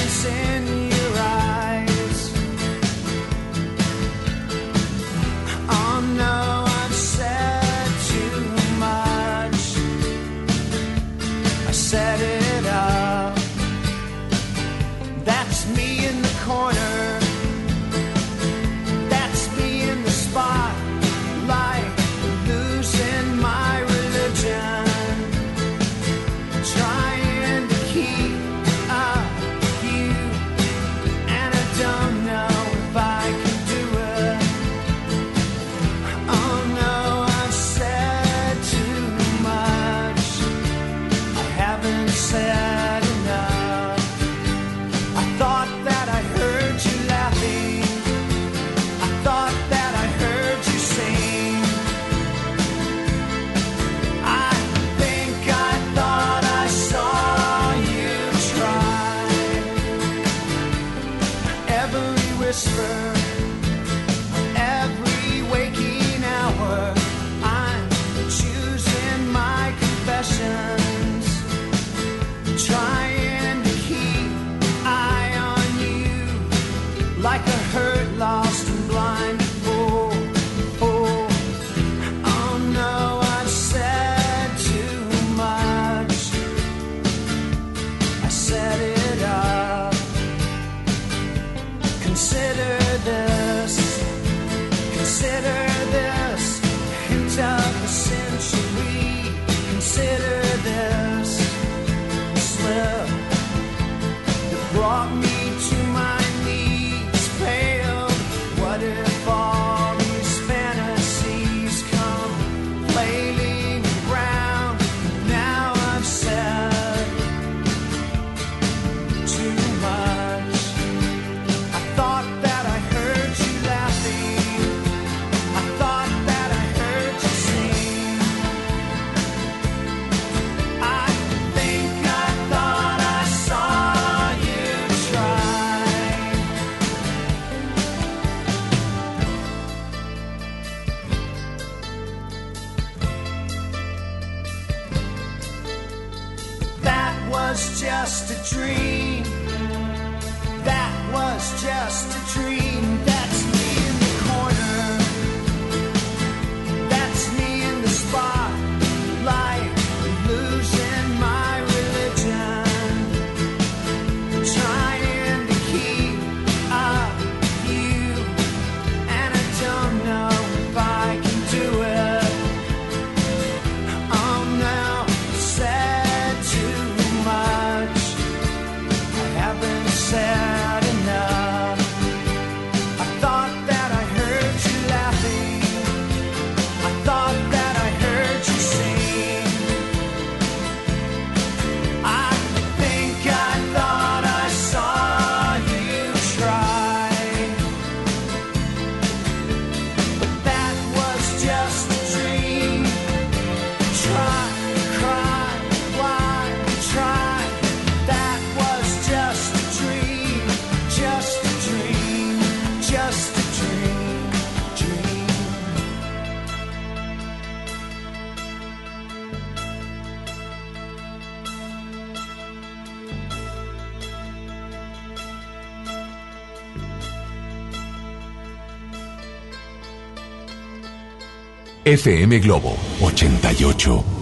FM Globo 88.1.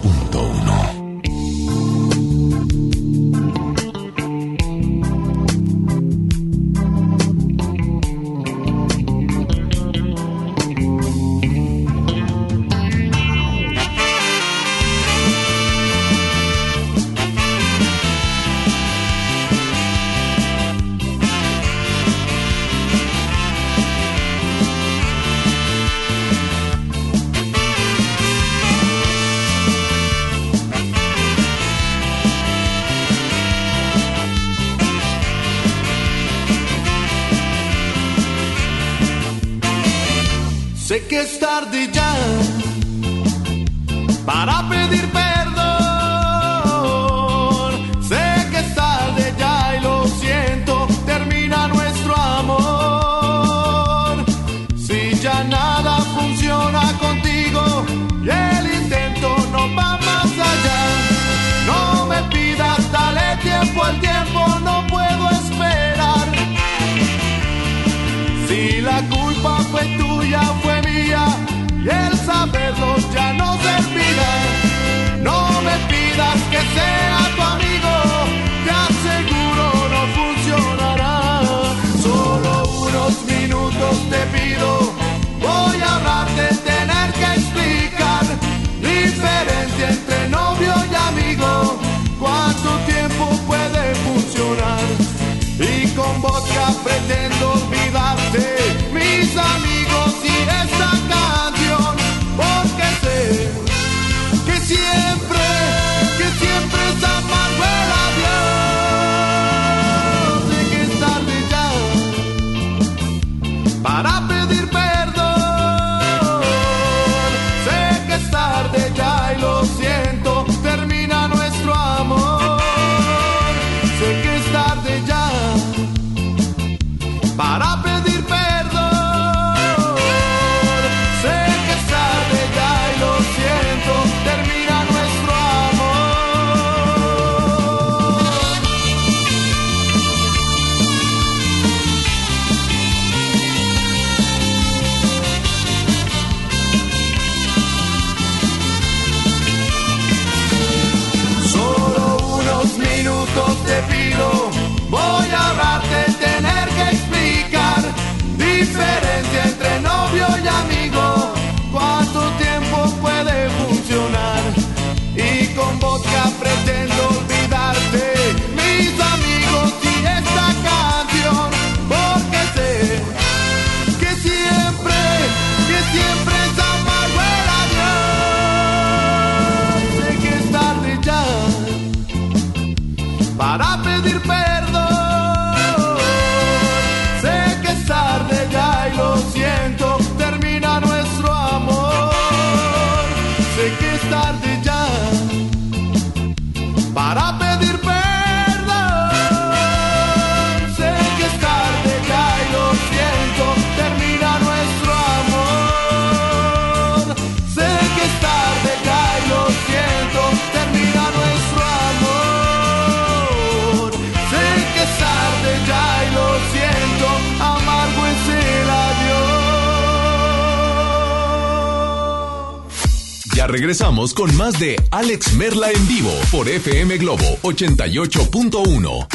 regresamos con más de Alex Merla en vivo por FM Globo 88.1.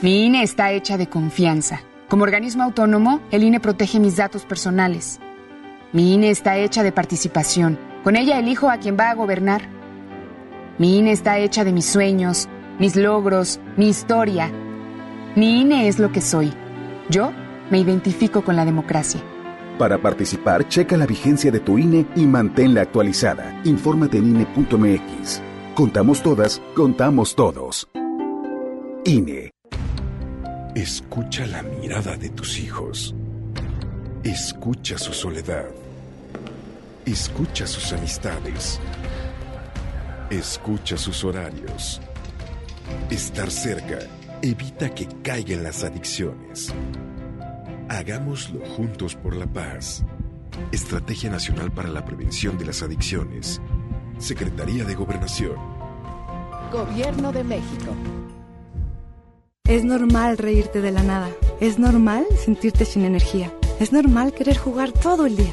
Mi INE está hecha de confianza. Como organismo autónomo, el INE protege mis datos personales. Mi INE está hecha de participación. Con ella elijo a quien va a gobernar. Mi INE está hecha de mis sueños, mis logros, mi historia. Mi INE es lo que soy. Yo me identifico con la democracia. Para participar, checa la vigencia de tu INE y manténla actualizada. Infórmate en INE.mx. Contamos todas, contamos todos. INE. Escucha la mirada de tus hijos. Escucha su soledad. Escucha sus amistades. Escucha sus horarios. Estar cerca evita que caigan las adicciones. Hagámoslo juntos por la paz. Estrategia Nacional para la Prevención de las Adicciones. Secretaría de Gobernación. Gobierno de México. Es normal reírte de la nada. Es normal sentirte sin energía. Es normal querer jugar todo el día.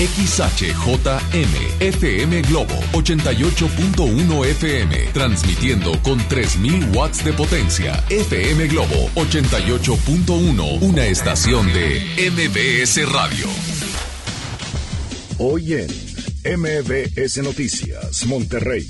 XHJM FM Globo 88.1 FM transmitiendo con 3000 watts de potencia. FM Globo 88.1, una estación de MBS Radio. Hoy en MBS Noticias, Monterrey.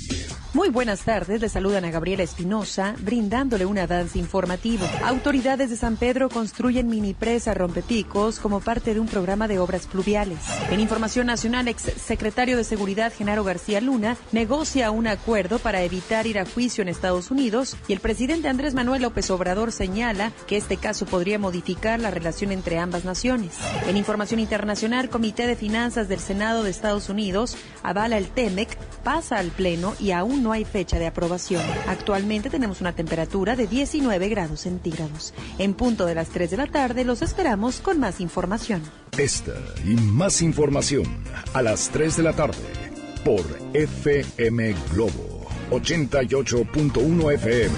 Muy buenas tardes, le saludan a Gabriela Espinosa, brindándole una danza informativo. Autoridades de San Pedro construyen mini presa rompepicos como parte de un programa de obras pluviales. En información nacional, ex secretario de Seguridad Genaro García Luna negocia un acuerdo para evitar ir a juicio en Estados Unidos y el presidente Andrés Manuel López Obrador señala que este caso podría modificar la relación entre ambas naciones. En información internacional, Comité de Finanzas del Senado de Estados Unidos avala el TEMEC, pasa al Pleno y aún no hay fecha de aprobación. Actualmente tenemos una temperatura de 19 grados centígrados. En punto de las 3 de la tarde los esperamos con más información. Esta y más información a las 3 de la tarde por FM Globo 88.1 FM.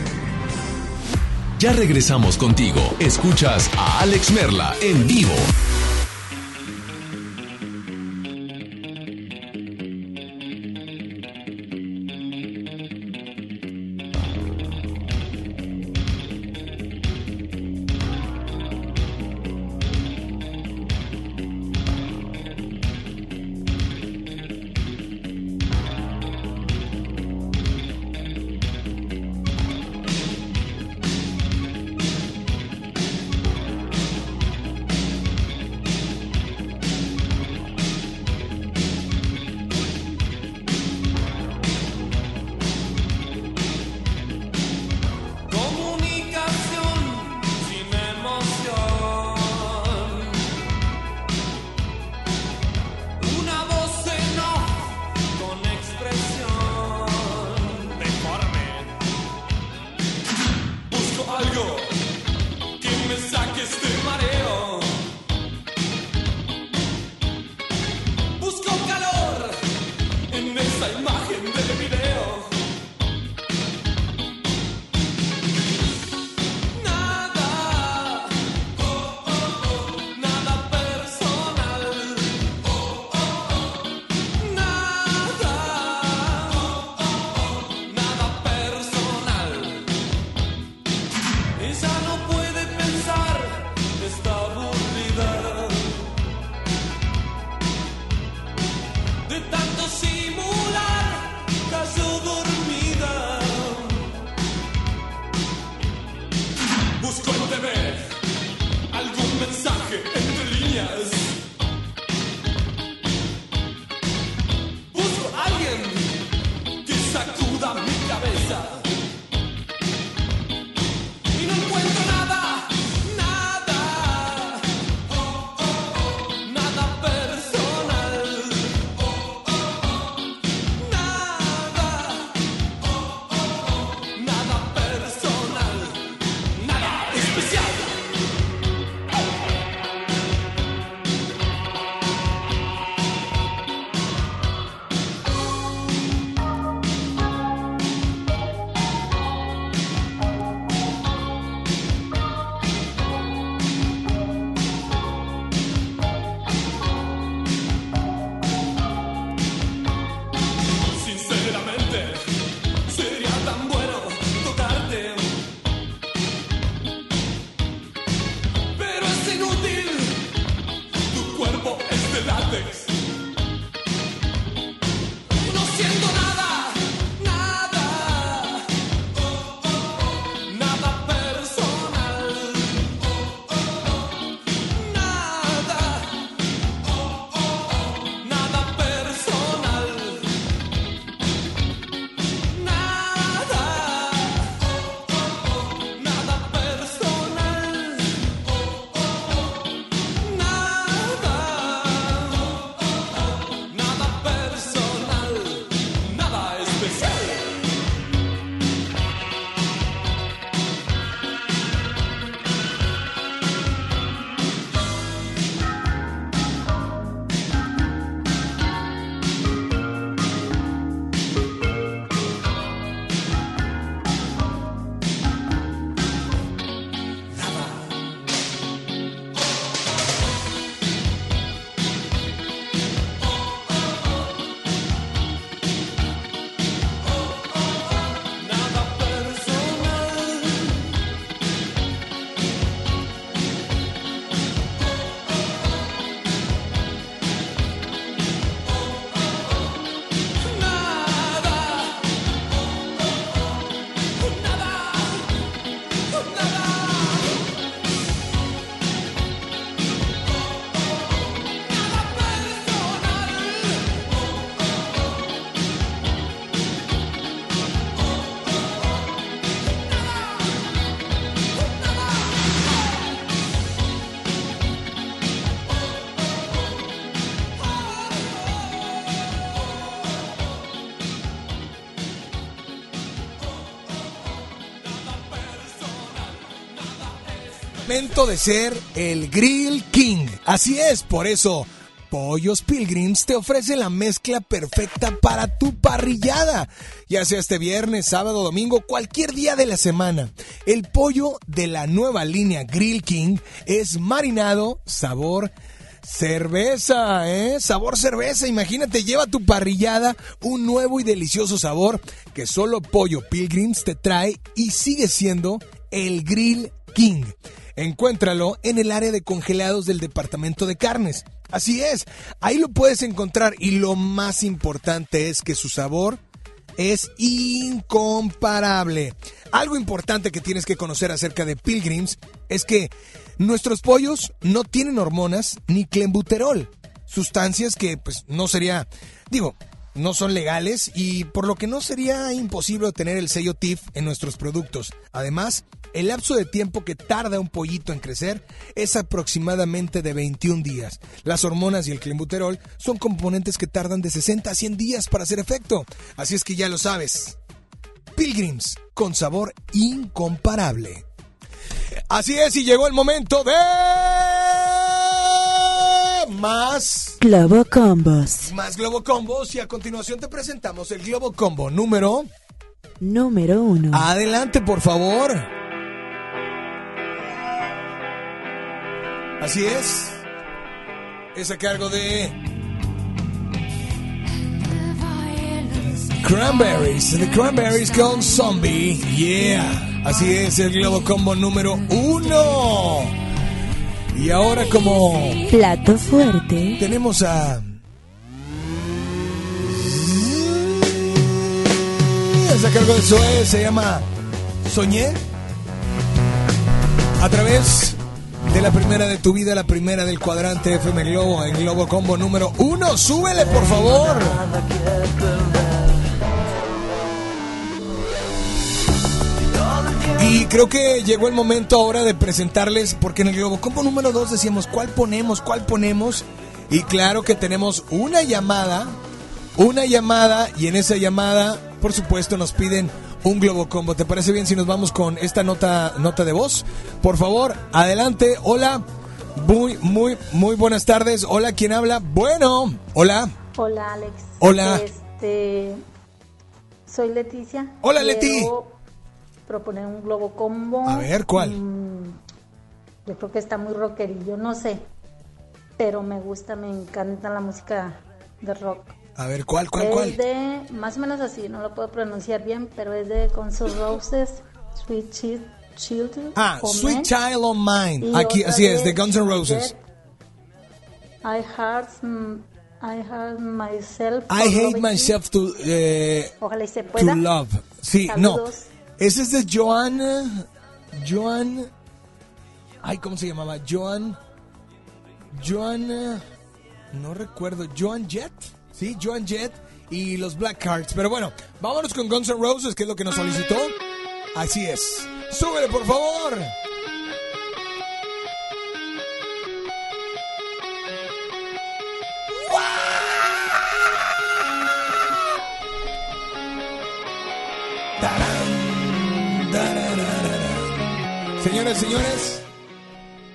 Ya regresamos contigo. Escuchas a Alex Merla en vivo. De ser el Grill King. Así es, por eso Pollos Pilgrims te ofrece la mezcla perfecta para tu parrillada, ya sea este viernes, sábado, domingo, cualquier día de la semana. El pollo de la nueva línea Grill King es marinado, sabor cerveza, ¿eh? Sabor cerveza, imagínate, lleva tu parrillada un nuevo y delicioso sabor que solo Pollo Pilgrims te trae y sigue siendo el Grill King. Encuéntralo en el área de congelados del departamento de carnes. Así es, ahí lo puedes encontrar y lo más importante es que su sabor es incomparable. Algo importante que tienes que conocer acerca de Pilgrims es que nuestros pollos no tienen hormonas ni clenbuterol, sustancias que pues no sería, digo, no son legales y por lo que no sería imposible obtener el sello TIF en nuestros productos. Además, el lapso de tiempo que tarda un pollito en crecer es aproximadamente de 21 días. Las hormonas y el clenbuterol son componentes que tardan de 60 a 100 días para hacer efecto. Así es que ya lo sabes. Pilgrims, con sabor incomparable. Así es, y llegó el momento de... Más... Globo Combos. Más Globo Combos y a continuación te presentamos el Globo Combo número... Número uno. Adelante, por favor. Así es. Es a cargo de... Cranberries. The Cranberries con Zombie. Yeah. Así es, el Globo Combo número uno. Y ahora como... Plato fuerte. Tenemos a... Es a cargo de Zoe, se llama Soñé. A través la primera de tu vida, la primera del cuadrante FM Globo, el Globo Combo número uno. Súbele, por favor. Y creo que llegó el momento ahora de presentarles, porque en el Globo Combo número 2 decíamos cuál ponemos, cuál ponemos. Y claro que tenemos una llamada, una llamada, y en esa llamada, por supuesto, nos piden un Globo Combo. ¿Te parece bien si nos vamos con esta nota, nota de voz? Por favor, adelante. Hola, muy, muy, muy buenas tardes. Hola, ¿quién habla? Bueno, hola. Hola, Alex. Hola. Este, soy Leticia. Hola, Leti. Quiero proponer un globo combo. A ver, ¿cuál? Mm, yo creo que está muy rockerillo, no sé. Pero me gusta, me encanta la música de rock. A ver, ¿cuál, cuál, es cuál? de, más o menos así, no lo puedo pronunciar bien, pero es de Guns N' Roses, Sweet Chi- Children. Ah, Sweet. Child of Mine. Aquí, así es, de Guns N' Roses. I heart, mm, I heart myself. I hate myself to, eh. Ojalá y se to pueda. love. Sí, no. Saludos. Ese es de Joan. Joan. Ay, ¿cómo se llamaba? Joan. Joan. No recuerdo. Joan Jett. Sí, Joan Jett y los Black Hearts. Pero bueno, vámonos con Guns N' Roses, que es lo que nos solicitó. Así es. Súbele, por favor. Señoras, señores.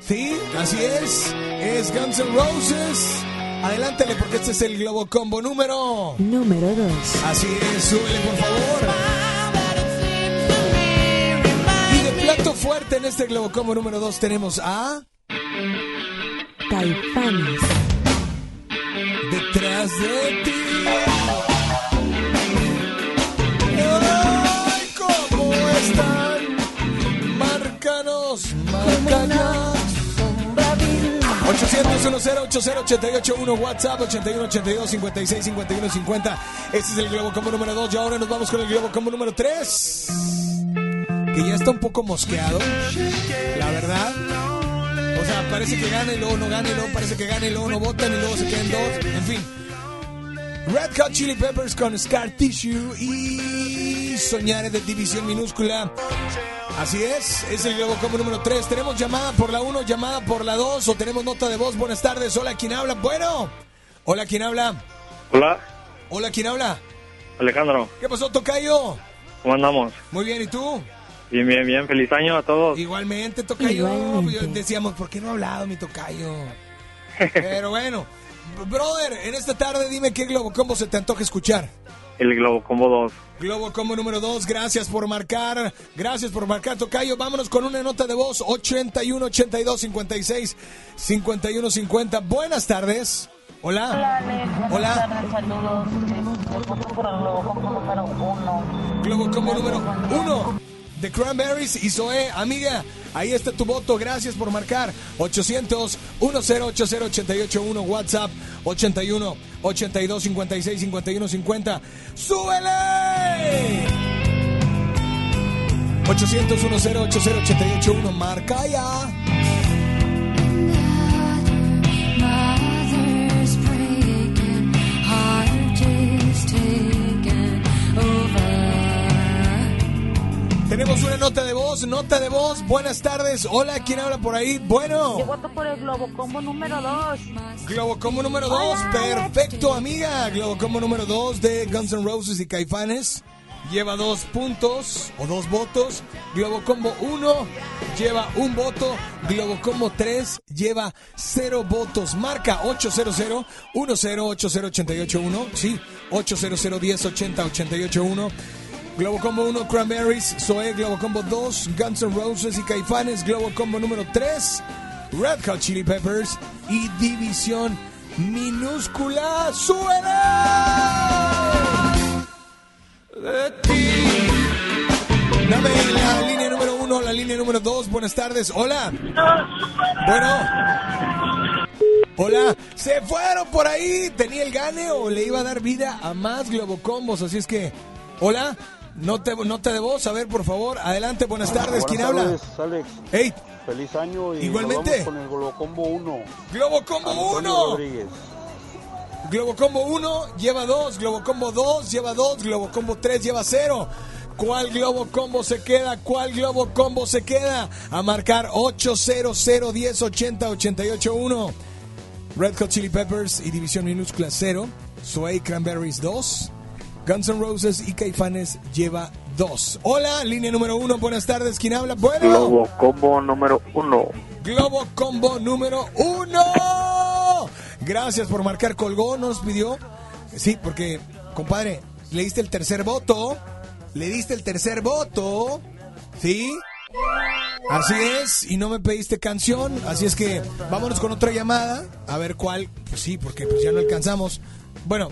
Sí, así es. Es Guns N' Roses. Adelántale porque este es el Globo Combo número. Número dos. Así es, súbele por favor. Y de plato fuerte en este Globo Combo número 2 tenemos a. Caifanes. Detrás de ti. ¡Ay, cómo están! Márcanos, márcanos. 800-1080-881 WhatsApp 8182-565150 Este es el Globo Combo número 2 y ahora nos vamos con el Globo Combo número 3 Que ya está un poco mosqueado La verdad O sea, parece que gana y luego no gana y luego parece que gana y luego no votan y luego se quedan dos En fin Red Hot Chili Peppers con Scar Tissue y Soñare de División Minúscula. Así es, es el Globo Combo número 3. Tenemos llamada por la 1, llamada por la 2 o tenemos nota de voz. Buenas tardes, hola, ¿quién habla? Bueno, hola, ¿quién habla? Hola, Hola, ¿quién habla? Alejandro, ¿Qué pasó, Tocayo? ¿cómo andamos? Muy bien, ¿y tú? Bien, bien, bien. Feliz año a todos. Igualmente, tocayo. Yo- Decíamos, ¿por qué no ha hablado mi tocayo? Pero bueno, brother, en esta tarde dime qué Globo Combo se te antoja escuchar. El Globo Combo 2. Globo Combo número 2, gracias por marcar, gracias por marcar, Tocayo. Vámonos con una nota de voz, 81 82 56 51 50. Buenas tardes. Hola. Hola. Saludos. Voto por el Globo Combo número uno. Globo Combo número 1 de Cranberries y Zoe, amiga. Ahí está tu voto, gracias por marcar. 800 1080 881 WhatsApp 81 82 56 51 50. ¡Súbele! 800 1080 881 marca ya. Nota de voz, nota de voz. Buenas tardes. Hola, ¿quién habla por ahí? Bueno. Yo voto por el Globo Combo número 2. Globo Combo número 2, perfecto amiga. Globo Combo número 2 de Guns N' Roses y Caifanes. Lleva dos puntos o dos votos. Globo Combo 1 lleva un voto. Globo Combo 3 lleva cero votos. Marca 800 1080881. Sí, 800 1080 881. Globo Combo 1, Cranberries, Zoe, Globo Combo 2, Guns N' Roses y Caifanes, Globo Combo número 3, Red Hot Chili Peppers y División Minúscula. ¡Súbela! Dame la línea número 1, la línea número 2, buenas tardes, hola. Bueno. Hola, se fueron por ahí. ¿Tenía el gane o le iba a dar vida a más Globocombos? Así es que, hola, no te, no te de voz. A ver, por favor, adelante, buenas tardes. ¿Quién habla? tardes, Alex. Hey. Feliz año y Igualmente. nos vamos con el Globocombo 1. Globocombo Antonio 1. Rodríguez. Globocombo 1 lleva 2, Globocombo 2 lleva 2, Globocombo 3 lleva 0. ¿Cuál Globocombo se queda? ¿Cuál Globocombo se queda? A marcar 800 10 80 88 1. Red Hot Chili Peppers y División Minúscula 0. Sway Cranberries 2. Guns N' Roses y Caifanes lleva 2. Hola, línea número 1. Buenas tardes. ¿Quién habla? Bueno. Globo Combo número 1. Globo Combo número 1. Gracias por marcar. Colgó, nos pidió. Sí, porque, compadre, le diste el tercer voto. Le diste el tercer voto. ¿Sí? Así es, y no me pediste canción, así es que vámonos con otra llamada, a ver cuál, pues sí, porque pues ya no alcanzamos. Bueno,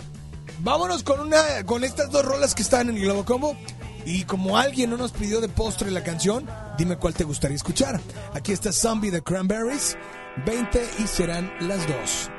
vámonos con una, con estas dos rolas que están en el Globo Combo, y como alguien no nos pidió de postre la canción, dime cuál te gustaría escuchar. Aquí está Zombie de Cranberries, 20 y serán las dos.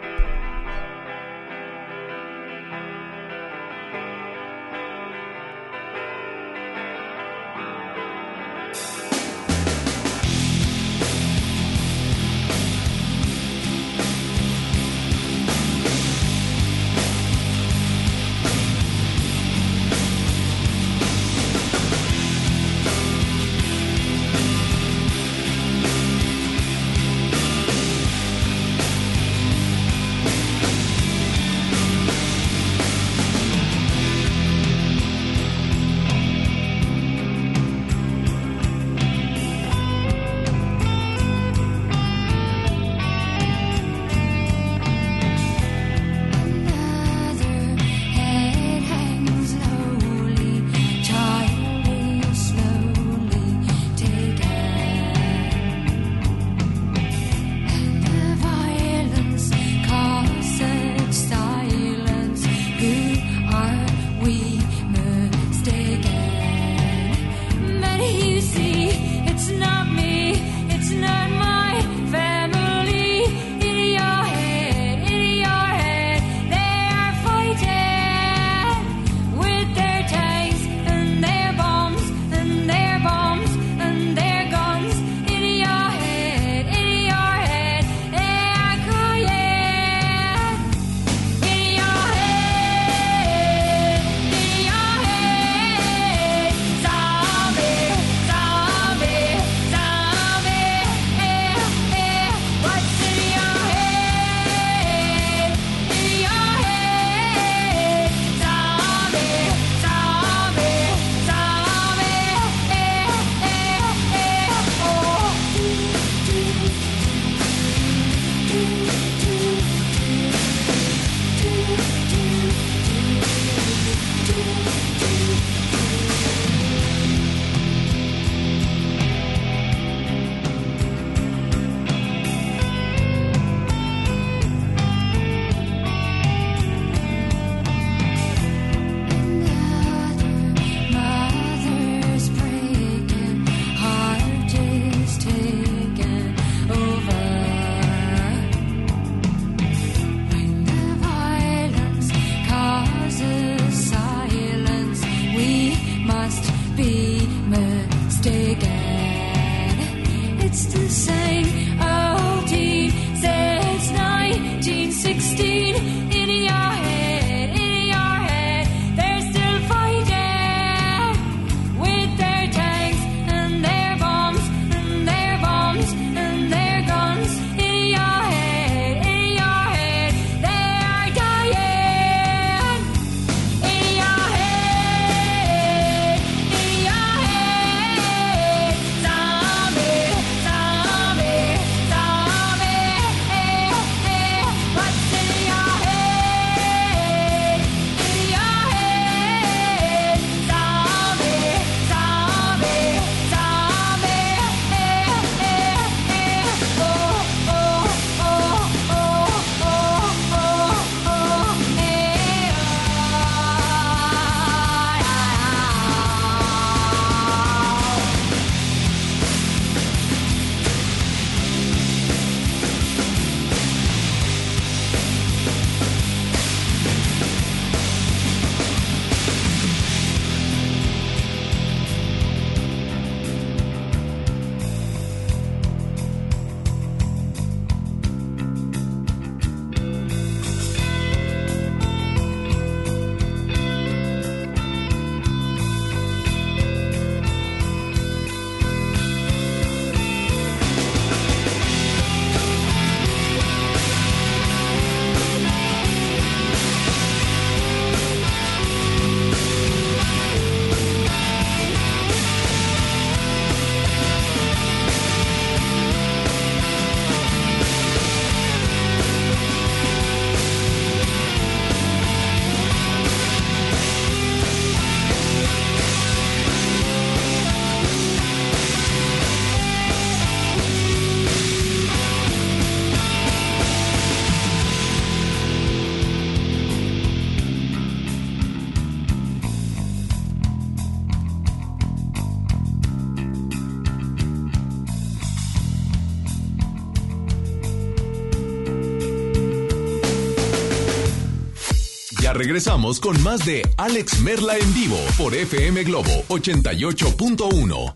Regresamos con más de Alex Merla en vivo por FM Globo 88.1.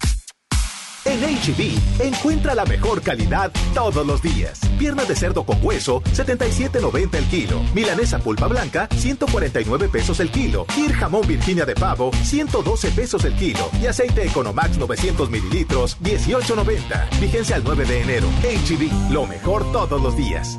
En HB, encuentra la mejor calidad todos los días. Pierna de cerdo con hueso, 77.90 el kilo. Milanesa pulpa blanca, 149 pesos el kilo. Ir jamón Virginia de pavo, 112 pesos el kilo. Y aceite Economax 900 mililitros, 18.90. Vigencia al 9 de enero. HB, lo mejor todos los días.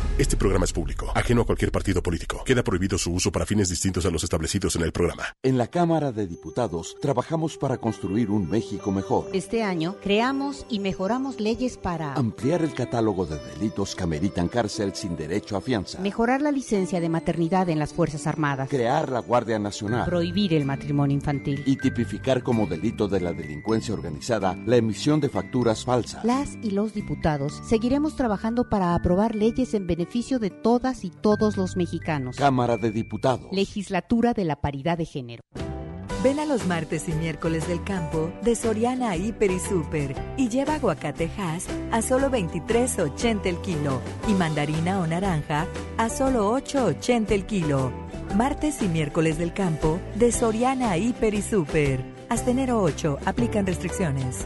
Este programa es público, ajeno a cualquier partido político. Queda prohibido su uso para fines distintos a los establecidos en el programa. En la Cámara de Diputados trabajamos para construir un México mejor. Este año creamos y mejoramos leyes para Ampliar el catálogo de delitos que ameritan cárcel sin derecho a fianza. mejorar la licencia de maternidad en las Fuerzas Armadas, Crear la Guardia Nacional. prohibir el matrimonio infantil. Y tipificar como delito de la delincuencia organizada la emisión de facturas falsas. Las y los diputados seguiremos trabajando para aprobar leyes en beneficio de todas y todos los mexicanos. Cámara de Diputados. Legislatura de la Paridad de Género. Ven a los martes y miércoles del campo de Soriana Hiper y Super y lleva aguacate Hass a solo 23.80 el kilo y mandarina o naranja a solo 8.80 el kilo. Martes y miércoles del campo de Soriana Hiper y Super. Hasta enero 8 aplican restricciones.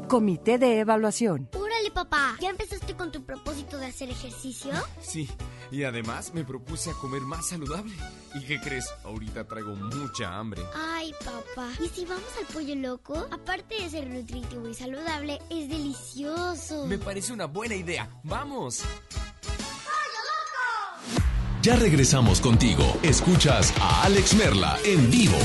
Comité de Evaluación. Órale, papá. ¿Ya empezaste con tu propósito de hacer ejercicio? Sí, y además me propuse a comer más saludable. ¿Y qué crees? Ahorita traigo mucha hambre. Ay, papá. ¿Y si vamos al pollo loco? Aparte de ser nutritivo y saludable, es delicioso. Me parece una buena idea. ¡Vamos! Ya regresamos contigo. Escuchas a Alex Merla en vivo.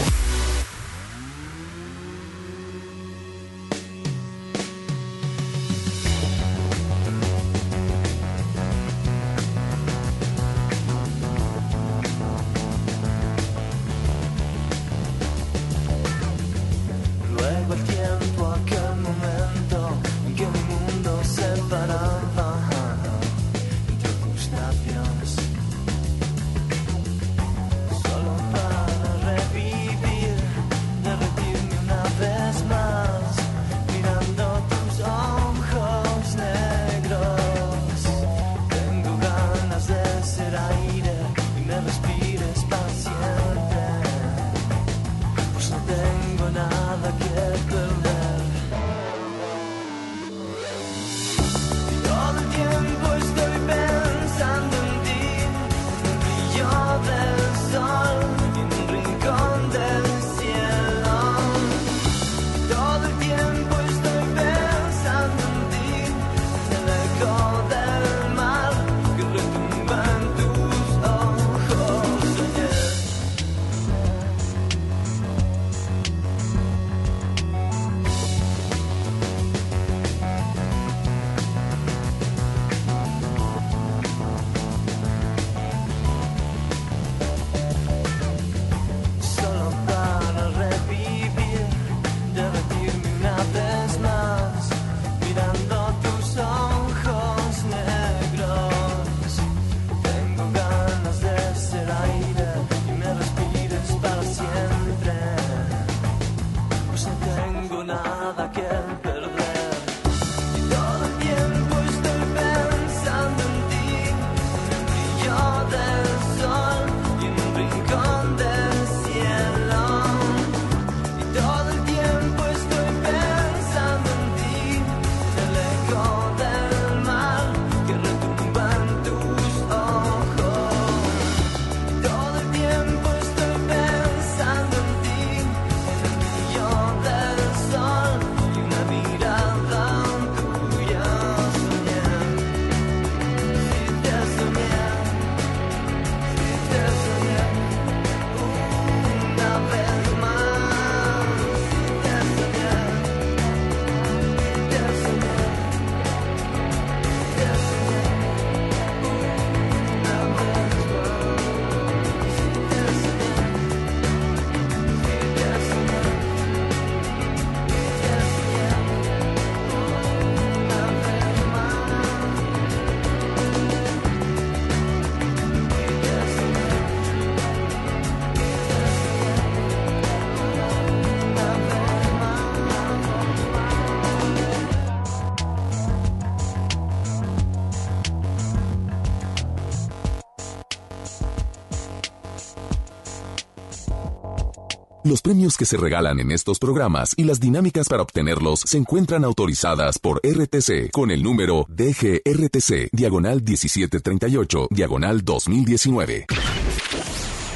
Los premios que se regalan en estos programas y las dinámicas para obtenerlos se encuentran autorizadas por RTC con el número DGRTC, diagonal 1738, diagonal 2019.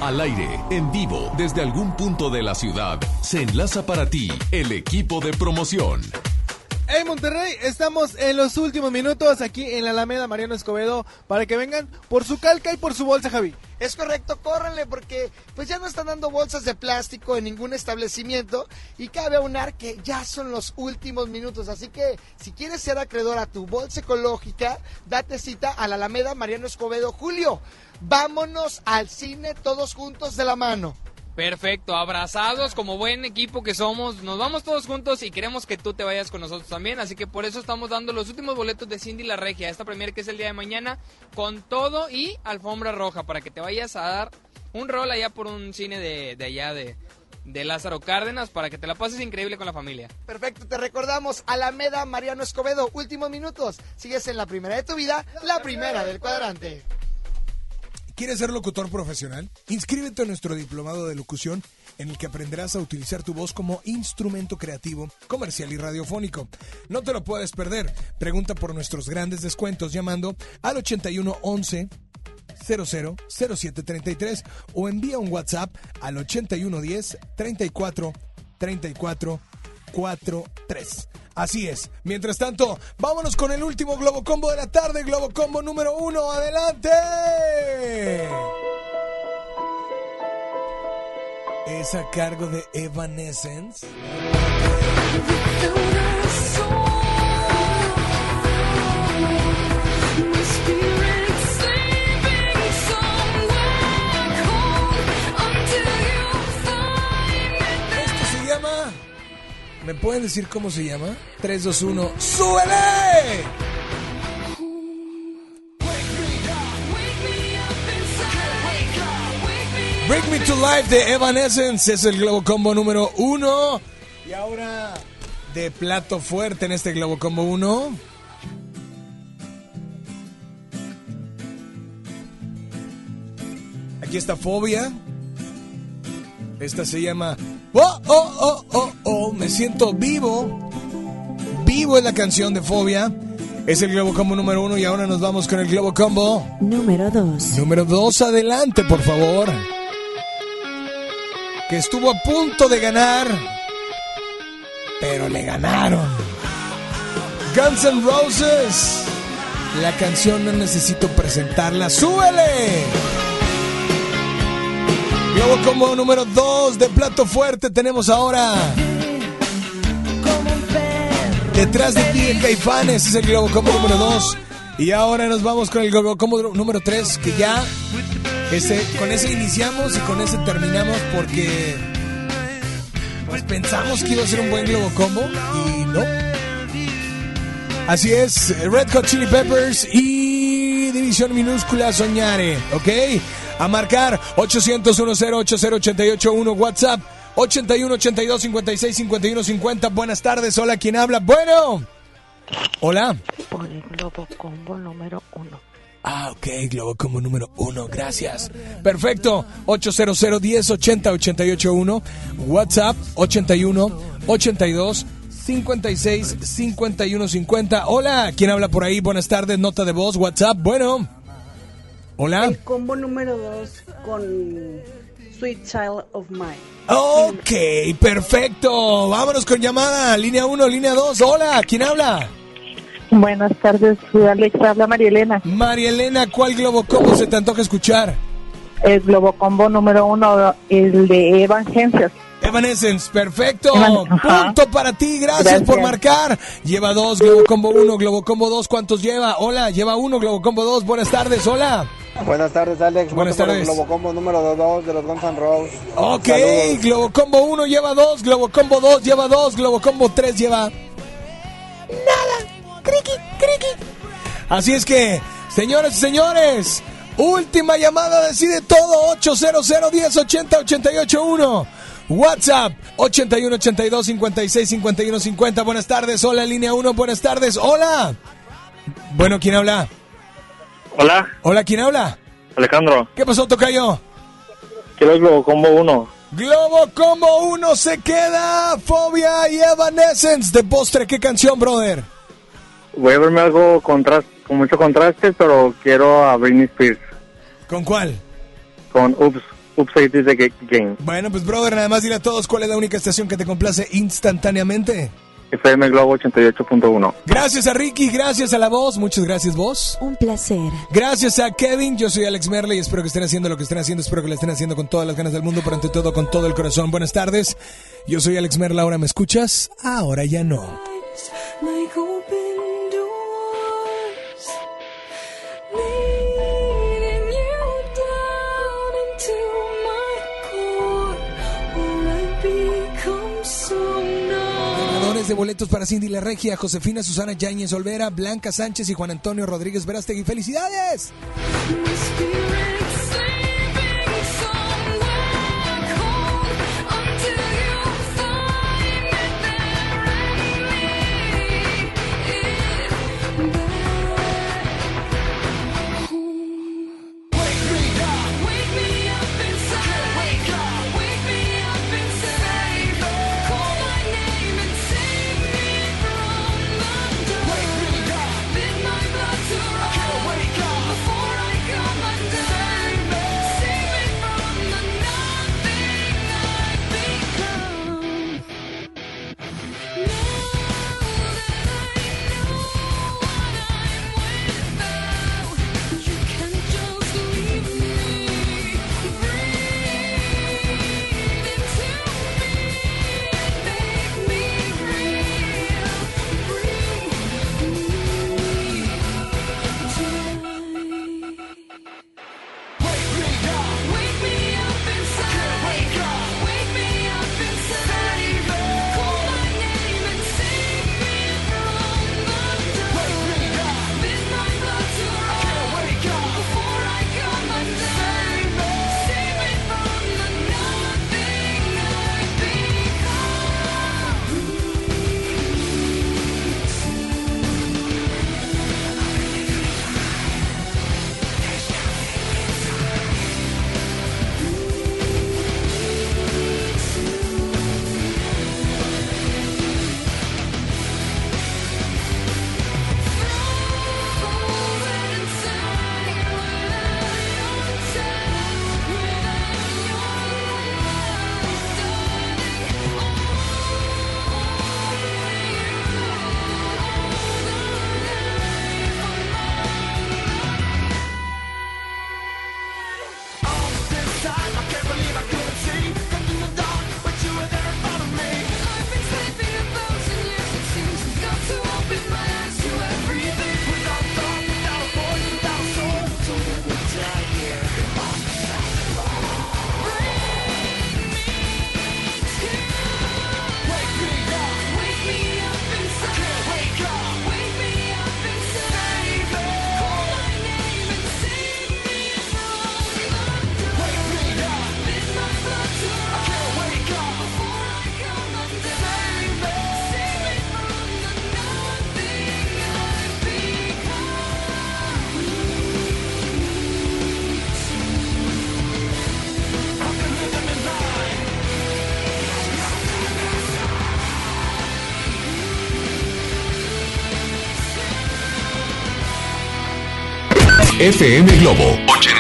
Al aire, en vivo, desde algún punto de la ciudad, se enlaza para ti el equipo de promoción. Hey Monterrey, estamos en los últimos minutos aquí en la Alameda Mariano Escobedo para que vengan por su calca y por su bolsa, Javi. Es correcto, córrenle porque pues ya no están dando bolsas de plástico en ningún establecimiento y cabe aunar que ya son los últimos minutos, así que si quieres ser acreedor a tu bolsa ecológica, date cita a la Alameda Mariano Escobedo. Julio, vámonos al cine todos juntos de la mano. Perfecto, abrazados como buen equipo que somos, nos vamos todos juntos y queremos que tú te vayas con nosotros también, así que por eso estamos dando los últimos boletos de Cindy La Regia, esta premier que es el día de mañana, con todo y alfombra roja, para que te vayas a dar un rol allá por un cine de, de allá de, de Lázaro Cárdenas, para que te la pases increíble con la familia. Perfecto, te recordamos Alameda Mariano Escobedo, últimos minutos, sigues en la primera de tu vida, la primera del cuadrante. ¿Quieres ser locutor profesional? Inscríbete a nuestro diplomado de locución en el que aprenderás a utilizar tu voz como instrumento creativo, comercial y radiofónico. No te lo puedes perder. Pregunta por nuestros grandes descuentos llamando al 81 11 00 0733 o envía un WhatsApp al 8110 34 34 43. Así es. Mientras tanto, vámonos con el último Globo Combo de la tarde, Globo Combo número uno. ¡Adelante! Es a cargo de Evanescence. ¿Me pueden decir cómo se llama? 3, 2, 1. ¡Súbele! Bring Me to Life de Evanescence es el Globo Combo número uno. Y ahora de plato fuerte en este Globo Combo 1. Aquí está Fobia. Esta se llama Oh, oh, oh, oh, me siento vivo. Vivo es la canción de Fobia. Es el Globo Combo número uno y ahora nos vamos con el Globo Combo Número 2. número dos. Adelante, por favor. Que estuvo a punto de ganar, pero le ganaron. Guns N' Roses. La canción no necesito presentarla. ¡Súbele! Globo Combo número 2 de plato fuerte tenemos ahora. Detrás de ti el Caifanes es el Globo Combo número 2. Y ahora nos vamos con el Globo Combo número 3 que ya ese, con ese iniciamos y con ese terminamos porque pues pensamos que iba a ser un buen Globo Combo y no. Así es, Red Hot Chili Peppers y División Minúscula Soñare, ¿ok? A marcar 800 8080881 WhatsApp 81 82 56 51 50. Buenas tardes, hola, ¿quién habla? Bueno. Hola. Por el Globo Combo número uno. Ah, ok, Globo como número uno, gracias. Perfecto, 800 10 80 881 WhatsApp 81 82 56 51 50. Hola, ¿quién habla por ahí? Buenas tardes, nota de voz, WhatsApp, bueno. Hola. El combo número 2 con Sweet Child of Mine. Ok, perfecto. Vámonos con llamada. Línea 1, línea 2. Hola, ¿quién habla? Buenas tardes, soy Alex, habla María Elena. María Elena, ¿cuál globo combo se te antoja escuchar? El Globo Combo número uno, el de Evangencias. Evanescence, perfecto. Punto para ti, gracias, Gracias. por marcar. Lleva dos, Globo Combo 1, Globo Combo 2. ¿Cuántos lleva? Hola, lleva uno, Globo Combo 2. Buenas tardes, hola. Buenas tardes, Alex. Buenas por tardes. El Globo Combo número 2 de los Guns N' Roses. Ok, Saludos. Globo Combo 1 lleva dos, Globo Combo 2 lleva dos, Globo Combo 3 lleva... Nada. Criqui, criqui. Así es que, señores y señores, última llamada decide todo 800 10 80 881. WhatsApp 81 82 56 51 50. Buenas tardes, hola línea 1, buenas tardes, hola. Bueno, ¿quién habla? Hola, Hola, ¿quién habla? Alejandro. ¿Qué pasó, Tocayo? Quiero el Globo Combo 1. Globo Combo 1 se queda. Fobia y Evanescence. De postre, ¿qué canción, brother? Voy a verme algo contras- con mucho contraste, pero quiero a Britney Spears ¿Con cuál? con Oops, It Again. Bueno, pues, brother, nada más dile a todos cuál es la única estación que te complace instantáneamente. FM Globo 88.1. Gracias a Ricky, gracias a la voz, muchas gracias vos. Un placer. Gracias a Kevin, yo soy Alex Merle y espero que estén haciendo lo que estén haciendo, espero que lo estén haciendo con todas las ganas del mundo, pero ante todo con todo el corazón. Buenas tardes, yo soy Alex Merle, ahora me escuchas, ahora ya no. De boletos para Cindy La Regia, Josefina Susana Yáñez Olvera, Blanca Sánchez y Juan Antonio Rodríguez Verástegui. ¡Felicidades! FM Globo 88.1.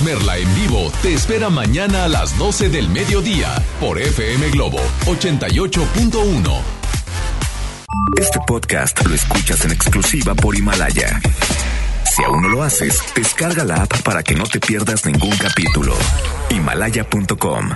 Esmerla en vivo te espera mañana a las 12 del mediodía por FM Globo 88.1. Este podcast lo escuchas en exclusiva por Himalaya. Si aún no lo haces, descarga la app para que no te pierdas ningún capítulo. Himalaya.com